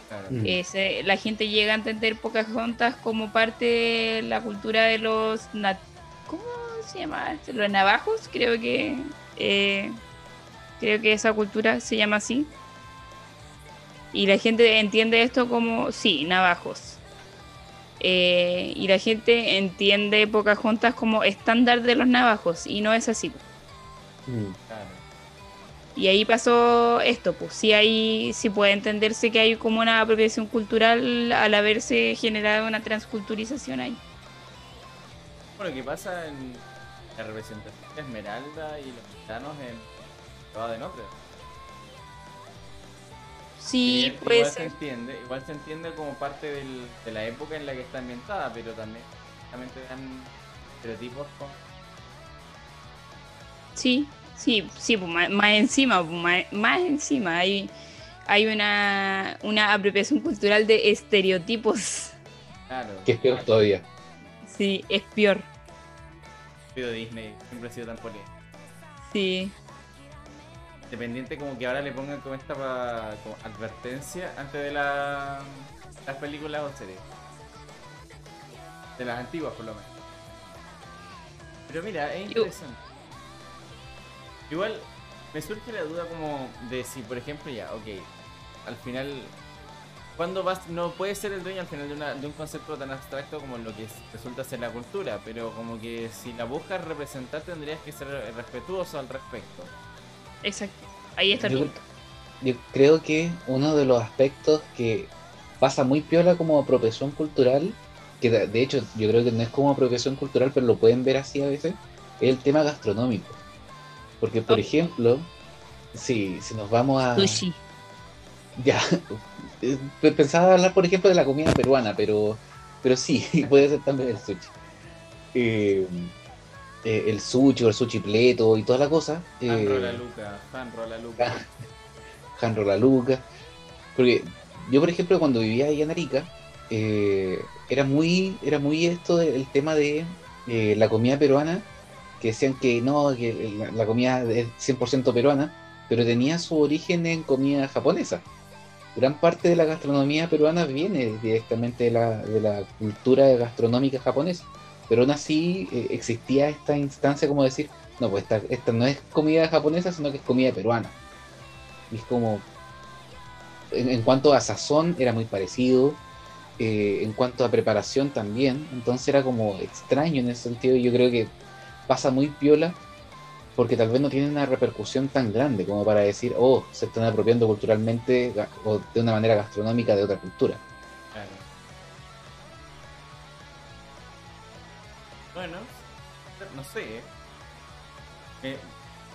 Claro. Ese- la gente llega a entender Pocahontas como parte de la cultura de los... nat- ¿Cómo se llama? esto? Los navajos, creo que... eh, creo que esa cultura se llama así. Y la gente entiende esto como, sí, navajos. Eh, y la gente entiende Pocahontas como estándar de los navajos, y no es así. Mm. Claro. Y ahí pasó esto, pues sí hay, sí puede entenderse que hay como una apropiación cultural al haberse generado una transculturización ahí. Bueno, ¿qué pasa en la representación de Esmeralda y los gitanos en Cava de Notre? Sí, Igual- puede igual se entiende, igual se entiende como parte del- de la época en la que está ambientada, pero también, también te dan estereotipos con Sí, Sí, sí, pues, más, más encima, pues, más, más encima. Hay, hay una, una apropiación cultural de estereotipos. Claro. Que es peor todavía. Sí, es peor. Pido Disney, siempre ha sido tan polémico. Sí. Dependiente como que ahora le pongan como esta pa- como advertencia antes de la, las películas o series. De las antiguas por lo menos. Pero mira, es Yo- interesante. Igual me surge la duda como de si, por ejemplo, ya, ok, al final, ¿cuándo vas? No puedes ser el dueño al final de, una- de un concepto tan abstracto como lo que es- resulta ser la cultura, pero como que si la buscas representar tendrías que ser respetuoso al respecto. Exacto. Ahí está el Yo, punto. yo creo que uno de los aspectos que pasa muy piola como apropiación cultural, que de de hecho yo creo que no es como apropiación cultural, pero lo pueden ver así a veces, es el tema gastronómico. Porque, por Oh. ejemplo, si, si nos vamos a... Sushi. Ya, eh, pensaba hablar, por ejemplo, de la comida peruana, pero, pero sí, puede ser también el sushi. Eh, eh, el sushi o el sushi pleto y toda la cosa. Han eh, la Luca, Han la Luca. Janro La Luca. Porque yo, por ejemplo, cuando vivía ahí en Arica, eh, era muy era muy esto del tema de eh, la comida peruana, que decían que no, que la, comida es 100% peruana, pero tenía su origen en comida japonesa. Gran parte de la gastronomía peruana viene directamente de la, de la cultura gastronómica japonesa. Pero aún así eh, existía esta instancia como decir, no, pues esta, no es comida japonesa, sino que es comida peruana. Y es como, en, cuanto a sazón era muy parecido, eh, en cuanto a preparación también, entonces era como extraño en ese sentido yo creo que pasa muy piola porque tal vez no tiene una repercusión tan grande como para decir, oh, se están apropiando culturalmente o de una manera gastronómica de otra cultura. Claro. Bueno, no sé. ¿eh? Eh,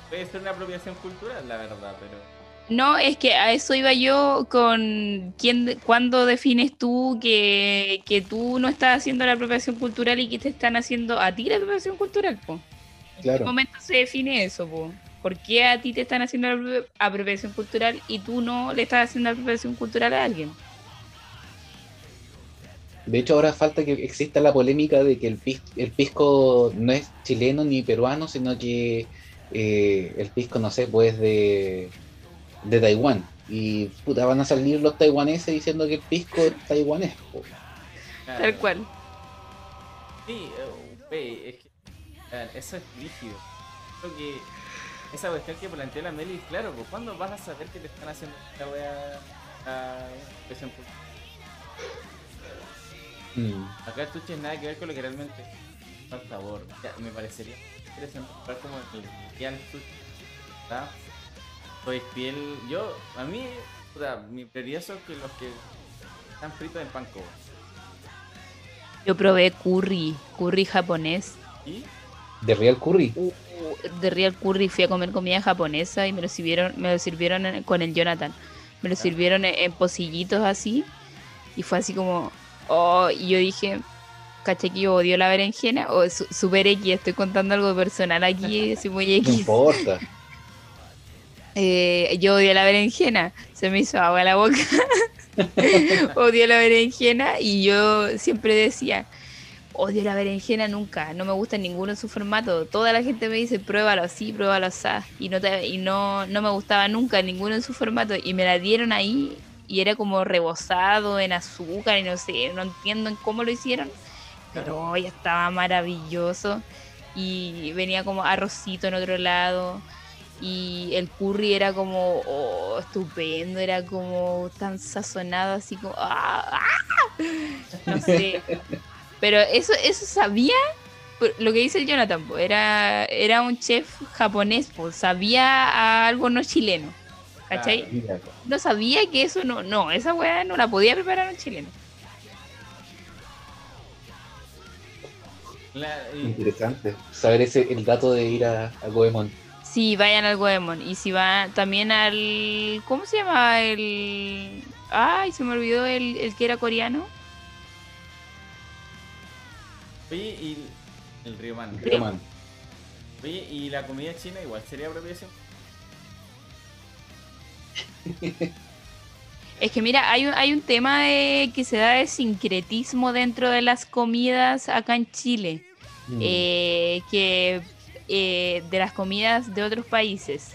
puede ser una apropiación cultural, la verdad, pero. No, es que a eso iba yo con quién, cuándo defines tú que, que tú no estás haciendo la apropiación cultural y que te están haciendo a ti la apropiación cultural, po. ¿En qué Claro. momento se define eso, po? ¿Por qué a ti te están haciendo la apro- apropiación cultural y tú no le estás haciendo la apropiación cultural a alguien? De hecho, ahora falta que exista la polémica de que el, pis- el pisco no es chileno ni peruano, sino que eh, el pisco, no sé, pues de, de Taiwán. Y puta, van a salir los taiwaneses diciendo que el pisco es taiwanés. po. Tal cual. Sí, ve, es que. claro, eso es rígido. Creo que. Esa cuestión que planteó la Meli, claro, pues ¿cuándo vas a saber que te están haciendo esta wea a cultural? Mm. Acá el tuche es nada que ver con lo que realmente el sabor. Ya, me parecería interesante como el sushi. ¿verdad? Soy fiel. Yo, a mí, puta, mi prioridad son que los que están fritos en panko. Yo probé curry, curry japonés. ¿Y? De Real Curry. Uh, de Real Curry fui a comer comida japonesa y me lo sirvieron, me lo sirvieron en- con el Jonathan. Me lo Ah. sirvieron en, en pocillitos así. Y fue así como. Oh, y yo dije. Caché que yo odio la berenjena. O su- super X, estoy contando algo personal aquí, soy muy No X. importa. Eh, yo odio la berenjena. Se me hizo agua la boca. odio la berenjena y yo siempre decía, odio la berenjena nunca, no me gusta ninguno en su formato. Toda la gente me dice, pruébalo así, pruébalo así. Y, no, te- y no, no me gustaba nunca ninguno en su formato. Y me la dieron ahí y era como rebozado en azúcar y no sé, no entiendo en cómo lo hicieron. Pero ya estaba maravilloso. Y venía como arrocito en otro lado. Y el curry era como oh, estupendo, era como tan sazonado, así como. ¡ah! ¡ah! No sé. Pero eso, eso sabía. por- Lo que dice el Jonathan, po, era, era un chef japonés, po, sabía a algo no chileno. ¿Cachai? Claro. Mira, No sabía que eso no. No, esa weá no la podía preparar un chileno. La- y- interesante. Saber ese el dato de ir a, a Goemon. Si vayan al Goemon y si van también al. ¿Cómo se llama? El. Ay, se me olvidó el, el que era coreano. Oye, y el río man. Oye, ¿y la comida china igual sería apropiación? Es que mira, hay un, hay un tema de, que se da de sincretismo dentro de las comidas acá en Chile. Mm. eh, que eh, de las comidas de otros países.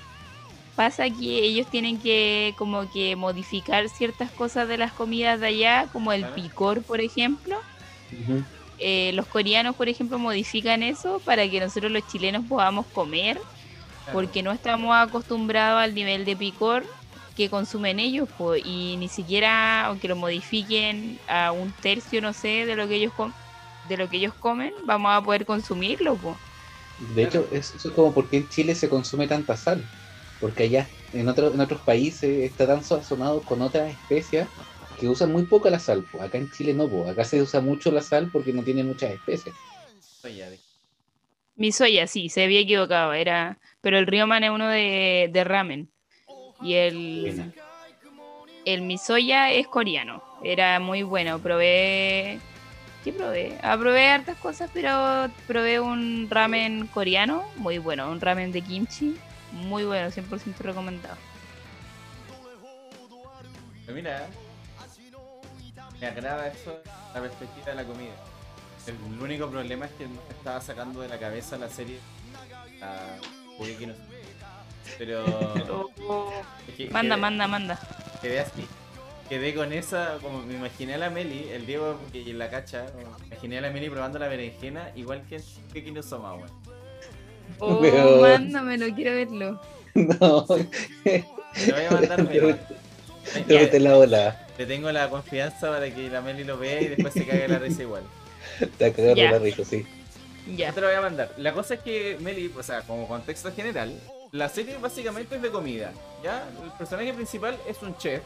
Pasa que ellos tienen que como que modificar ciertas cosas de las comidas de allá, como el picor, por ejemplo. Eh, los coreanos, por ejemplo, modifican eso para que nosotros los chilenos podamos comer, Claro. porque no estamos acostumbrados al nivel de picor que consumen ellos, po, y ni siquiera, aunque lo modifiquen a un tercio, no sé, de lo que ellos com- de lo que ellos comen, vamos a poder consumirlo, po. De hecho, es- eso es como porque en Chile se consume tanta sal. Porque allá, en, otro- en otros países, está tan sazonado con otras especias que usan muy poca la sal. po. Acá en Chile no, po. acá se usa mucho la sal porque no tiene muchas especias. Mi soya, sí, se había equivocado, era. Pero el Ryoman es uno de, de ramen. Y el, Buena. el misoya es coreano. Era muy bueno. Probé. ¿Qué probé? Ah, probé hartas cosas, pero probé un ramen coreano muy bueno. Un ramen de kimchi muy bueno, 100% recomendado. Mira, me agrada eso, la perspectiva de la comida. El, único problema es que me estaba sacando de la cabeza la serie. Pero. es que- Manda, que- manda, manda. Así. Quedé con esa, como me imaginé a la Meli, el Diego que la cacha, me imaginé a la Meli probando la berenjena, igual que Shingeki no Soma, weón. Oh, Pero- mándamelo, quiero verlo. No, Te lo voy a mandar, te la ola. Le tengo la confianza para que la Meli lo vea y después se caiga la risa igual. Te cagaron Ya. la risa, sí. Ya. Yo te lo voy a mandar. La cosa es que Meli, o sea, como contexto general, la serie básicamente es de comida. ¿Ya? El personaje principal es un chef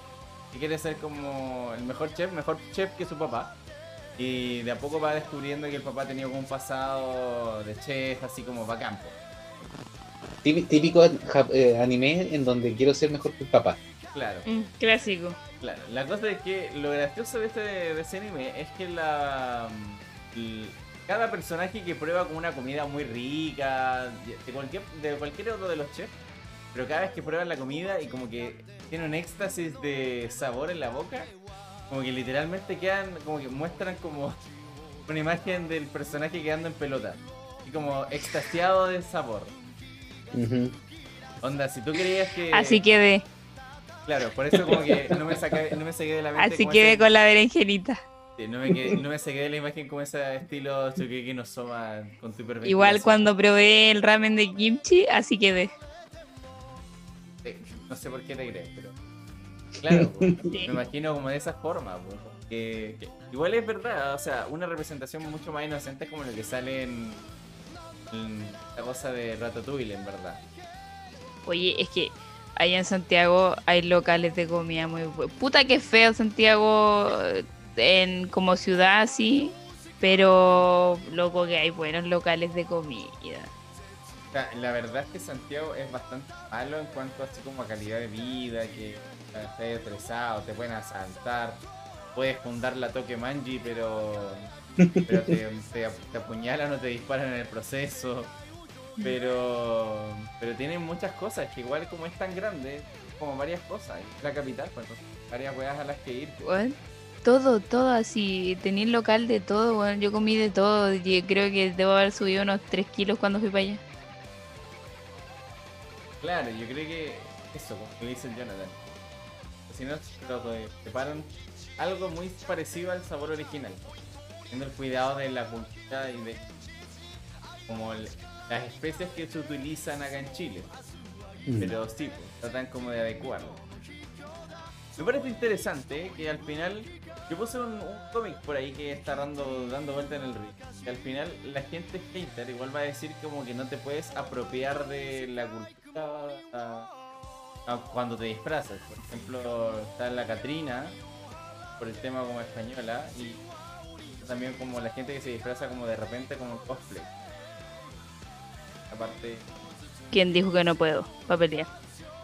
que quiere ser como el mejor chef, mejor chef que su papá. Y de a poco va descubriendo que el papá tenía como un pasado de chef, así como va campo. Típi- Típico eh, anime en donde quiero ser mejor que el papá. Claro, Mm, clásico. claro. La cosa es que lo gracioso de este de ese anime es que la l- cada personaje que prueba como una comida muy rica de cualquier de cualquier otro de los chefs, pero cada vez que prueban la comida y como que tiene un éxtasis de sabor en la boca, como que literalmente quedan como que muestran como una imagen del personaje quedando en pelota y como extasiado de sabor. Ujú. Onda, si tú creías que Así quedé. Claro, por eso como que no me saqué, no me saqué de la mente Así como quedé ese- con la berenjenita. Sí, no, me quedé- no me saqué de la imagen como ese estilo Tsukeki no Soma con tu. Igual cuando probé el ramen de kimchi, así quedé. No sé por qué te crees, pero... Claro, pues, Sí. me imagino como de esa forma, pues, que, que- igual es verdad, o sea, una representación mucho más inocente como lo que sale en, en la cosa de Ratatouille, en verdad. Oye, es que allá en Santiago hay locales de comida muy buenos. Puta que feo Santiago eh, en como ciudad así, pero loco que hay buenos locales de comida. Sea, la verdad es que Santiago es bastante malo en cuanto así como a calidad de vida, que estás estresado, te pueden asaltar, puedes fundar la toque manji, pero, pero te, apuñalan o te disparan en el proceso. Pero pero tienen muchas cosas, que igual como es tan grande, como varias cosas, la capital, pues varias weas a las que ir. Weón, Todo, todo así. Tenía local de todo, weón. Yo comí de todo. y creo que debo haber subido unos 3 kilos cuando fui para allá. Claro, yo creo que eso, como dice el Jonathan. Si no, lo preparan algo muy parecido al sabor original. Teniendo el cuidado de la cultura y de como el- las especies que se utilizan acá en Chile. Mm. Pero sí, pues, tratan como de adecuarlo. Me parece interesante que al final. Yo puse un, un cómic por ahí que está dando, dando vuelta en el río. Que al final la gente hater igual va a decir como que no te puedes apropiar de la cultura a- a cuando te disfrazas. Por ejemplo, está la Catrina, por el tema como española, y también como la gente que se disfraza como de repente como cosplay. Aparte, ¿Quién dijo que no puedo? Pelear.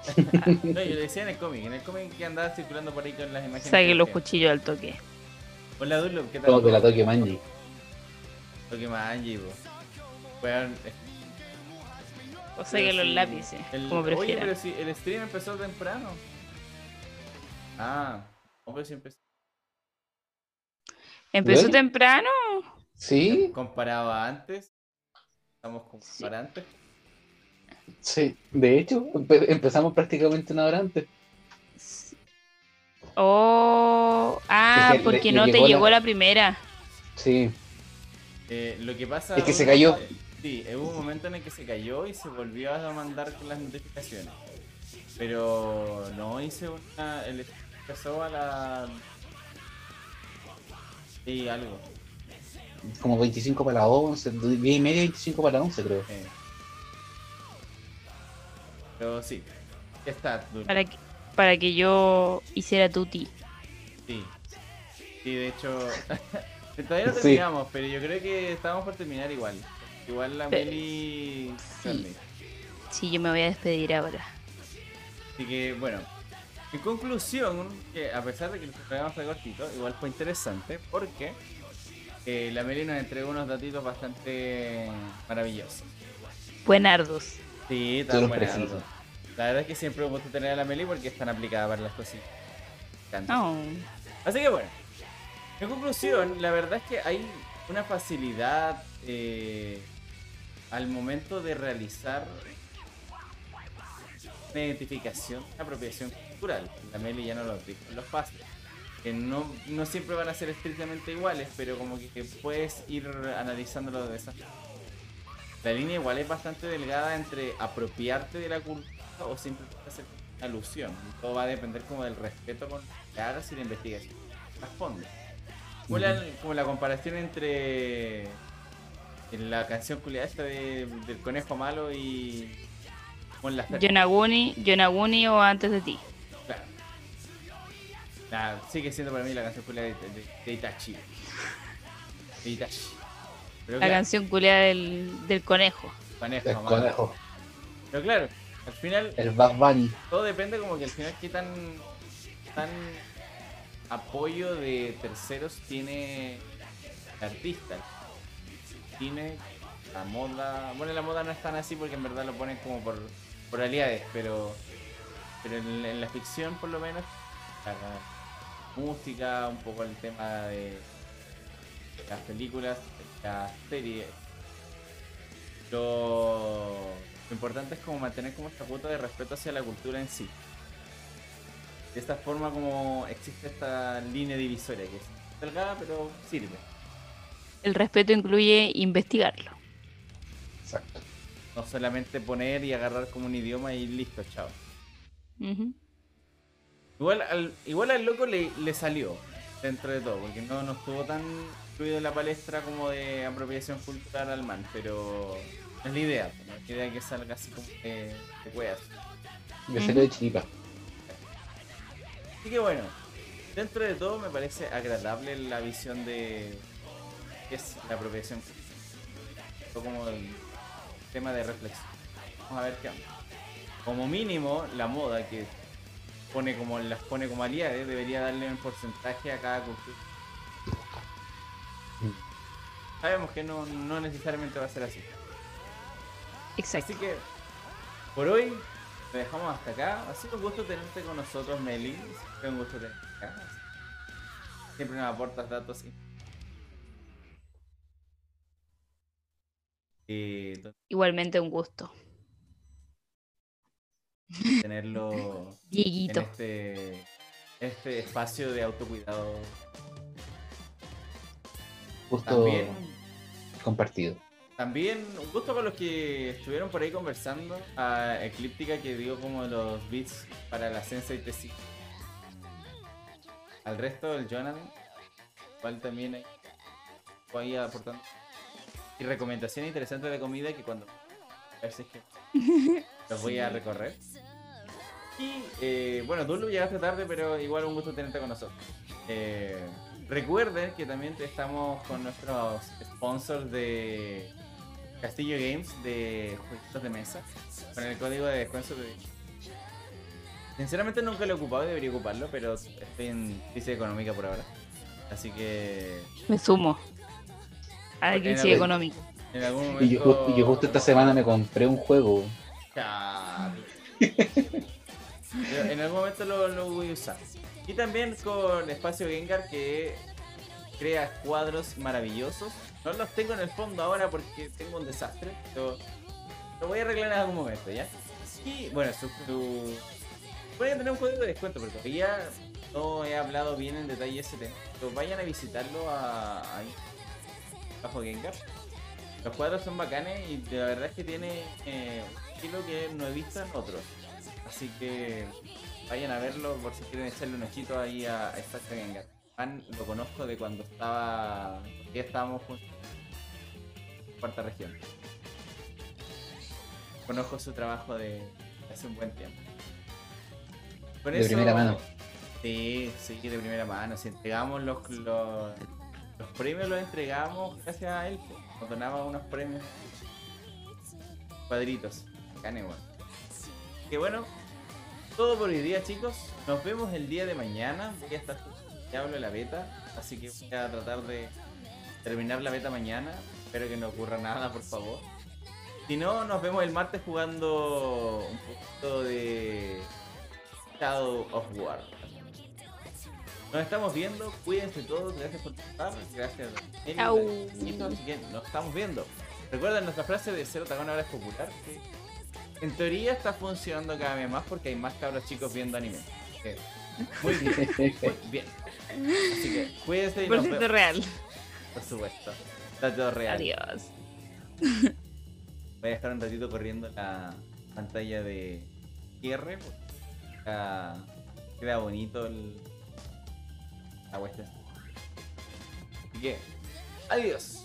no, yo le decía en el cómic, en el cómic que andaba circulando por ahí con las imágenes. Saque que los cuchillos al toque. Hola Dunlop, ¿qué tal? Como que la Tokyo Manji. Toque más Angie, po. Eh, O sea que los sí, lápices, el- como Oye, prefieran. pero si el stream empezó temprano. Ah, pero si empezó. ¿Empezó temprano? Sí, Comparado a antes. Estamos comparantes. sí. De hecho, empe- empezamos prácticamente una hora antes. Oh, ah, Es que le- porque le no te llegó llegó la- la primera. Sí. Eh, lo que pasa Es que se cayó. Sí, hubo un momento en el que se cayó y se volvió a mandar con las notificaciones. Pero no hice una. El empezó a la. Sí, algo. Como 25 para las 11, 10 y media, 25 para las 11, creo. eh. Pero sí. Ya está. Para que, para que yo hiciera tuti. Sí. Sí, de hecho. Todavía no Sí. terminamos, pero yo creo que estábamos por terminar igual. Igual la Meli. sí. Sí, yo me voy a despedir ahora. Así que, bueno. En conclusión, que a pesar de que el programa fue cortito, igual fue interesante porque eh, la Meli nos entregó unos datitos bastante maravillosos. Buenardos. Sí, tan precisas. La verdad es que siempre me gusta tener a la Meli porque es tan aplicada para las cositas. Me encanta. No. Así que bueno, en conclusión, la verdad es que hay una facilidad eh, al momento de realizar una identificación, una apropiación cultural. La Meli ya no lo dijo en los pasos. Que no, no siempre van a ser estrictamente iguales, pero como que, que puedes ir analizándolo de esa. La línea igual es bastante delgada entre apropiarte de la cultura o simplemente hacer una alusión. Todo va a depender como del respeto con que hagas y la investigación responde. Como, la, como la comparación entre en la canción culiada esta de- del conejo malo y con la Yonaguni, Yonaguni o antes de ti. Claro. La- sigue siendo para mí la canción culiada de, de- de Itachi. De Itachi. Pero La claro, canción culiada del, del conejo. conejo, El malo. conejo. Pero claro, al final El Bad Bunny. todo depende como que al final qué tan, tan apoyo de terceros tiene el artista. Tiene la moda. Bueno, la moda no es tan así porque en verdad lo ponen como por, por aliades, pero, pero en, la ficción por lo menos, la música, un poco el tema de las películas, las series. Lo, lo importante es como mantener como esta cuota de respeto hacia la cultura en sí. De esta forma como existe esta línea divisoria que es delgada pero sirve. El respeto incluye investigarlo. Exacto. No solamente poner y agarrar como un idioma y listo, chao. Igual al, igual al loco le, le salió dentro de todo, porque no, no estuvo tan incluido en la palestra como de apropiación cultural al man, pero no es la idea, no es la idea que salga así como de, de cuevas. De serie de chiripa. Así que bueno, dentro de todo me parece agradable la visión de es la apropiación. Fue como el tema de reflexión. Vamos a ver qué onda. Como mínimo, la moda que pone como las pone como aliadas debería darle un porcentaje a cada cultura. Sabemos que no, no necesariamente va a ser así. Exacto. Así que por hoy te dejamos hasta acá. Ha sido un gusto tenerte con nosotros, Meli. Siempre un gusto tenerte acá. Siempre nos aportas datos. y- Eh, Igualmente un gusto. tenerlo en este, este espacio de autocuidado. Justo También, compartido. también un gusto con los que estuvieron por ahí conversando. A Eclíptica que dio como los beats para la Sensei TC. Al resto del Jonathan, igual también ahí, fue ahí aportando. Y recomendaciones interesantes de comida que cuando. A ver si es que los voy a recorrer. Y eh, bueno, Dulu llegaste tarde, pero igual un gusto tenerte con nosotros. Eh, recuerden que también estamos con nuestros sponsors de Castillo Games de jueguitos de mesa con el código de descuento de. Sinceramente nunca lo he ocupado y debería ocuparlo, pero estoy en crisis económica por ahora. Así que Me sumo. A la Porque crisis en la- económica. en algún momento. Y yo, ju- y yo justo esta semana me compré un juego. En algún momento lo, lo voy a usar. Y también con Espacio Gengar que crea cuadros maravillosos. No los tengo en el fondo ahora porque tengo un desastre, pero lo voy a arreglar en algún momento, ¿ya? Y bueno, su, su... Voy a tener un código de descuento porque todavía no he hablado bien en detalle ese tema. Pero vayan a visitarlo a, ahí, bajo Gengar. Los cuadros son bacanes y la verdad es que tiene eh, un estilo que no he visto en otros. Así que vayan a verlo por si quieren echarle un ojito ahí a, a Espacio Gengar. Man, lo conozco de cuando estaba. Ya estábamos juntos. en Cuarta región. Conozco su trabajo de hace un buen tiempo. Con De primera mano. Sí, sí, de primera mano. Si entregamos los, los, los premios, los entregamos gracias a él. Nos donaba unos premios. Cuadritos. Igual. Que bueno, todo por hoy día, chicos. Nos vemos el día de mañana. Voy a estar hablo la beta, así que voy a tratar de terminar la beta mañana. Espero que no ocurra nada, por favor. Si no, nos vemos el martes jugando un poquito de Shadow of War. Nos estamos viendo, cuídense todos, gracias por estar, gracias Chau. Así que nos estamos viendo. Recuerden nuestra frase de Cero Tagón ahora es popular, que en teoría está funcionando cada vez más porque hay más cabros chicos viendo anime. Eh, Muy bien, muy bien. Así que cuídense y Por nos vemos. real. Por supuesto. Está todo real. Adiós. Voy a dejar un ratito corriendo la pantalla de cierre. porque queda bonito el... adiós.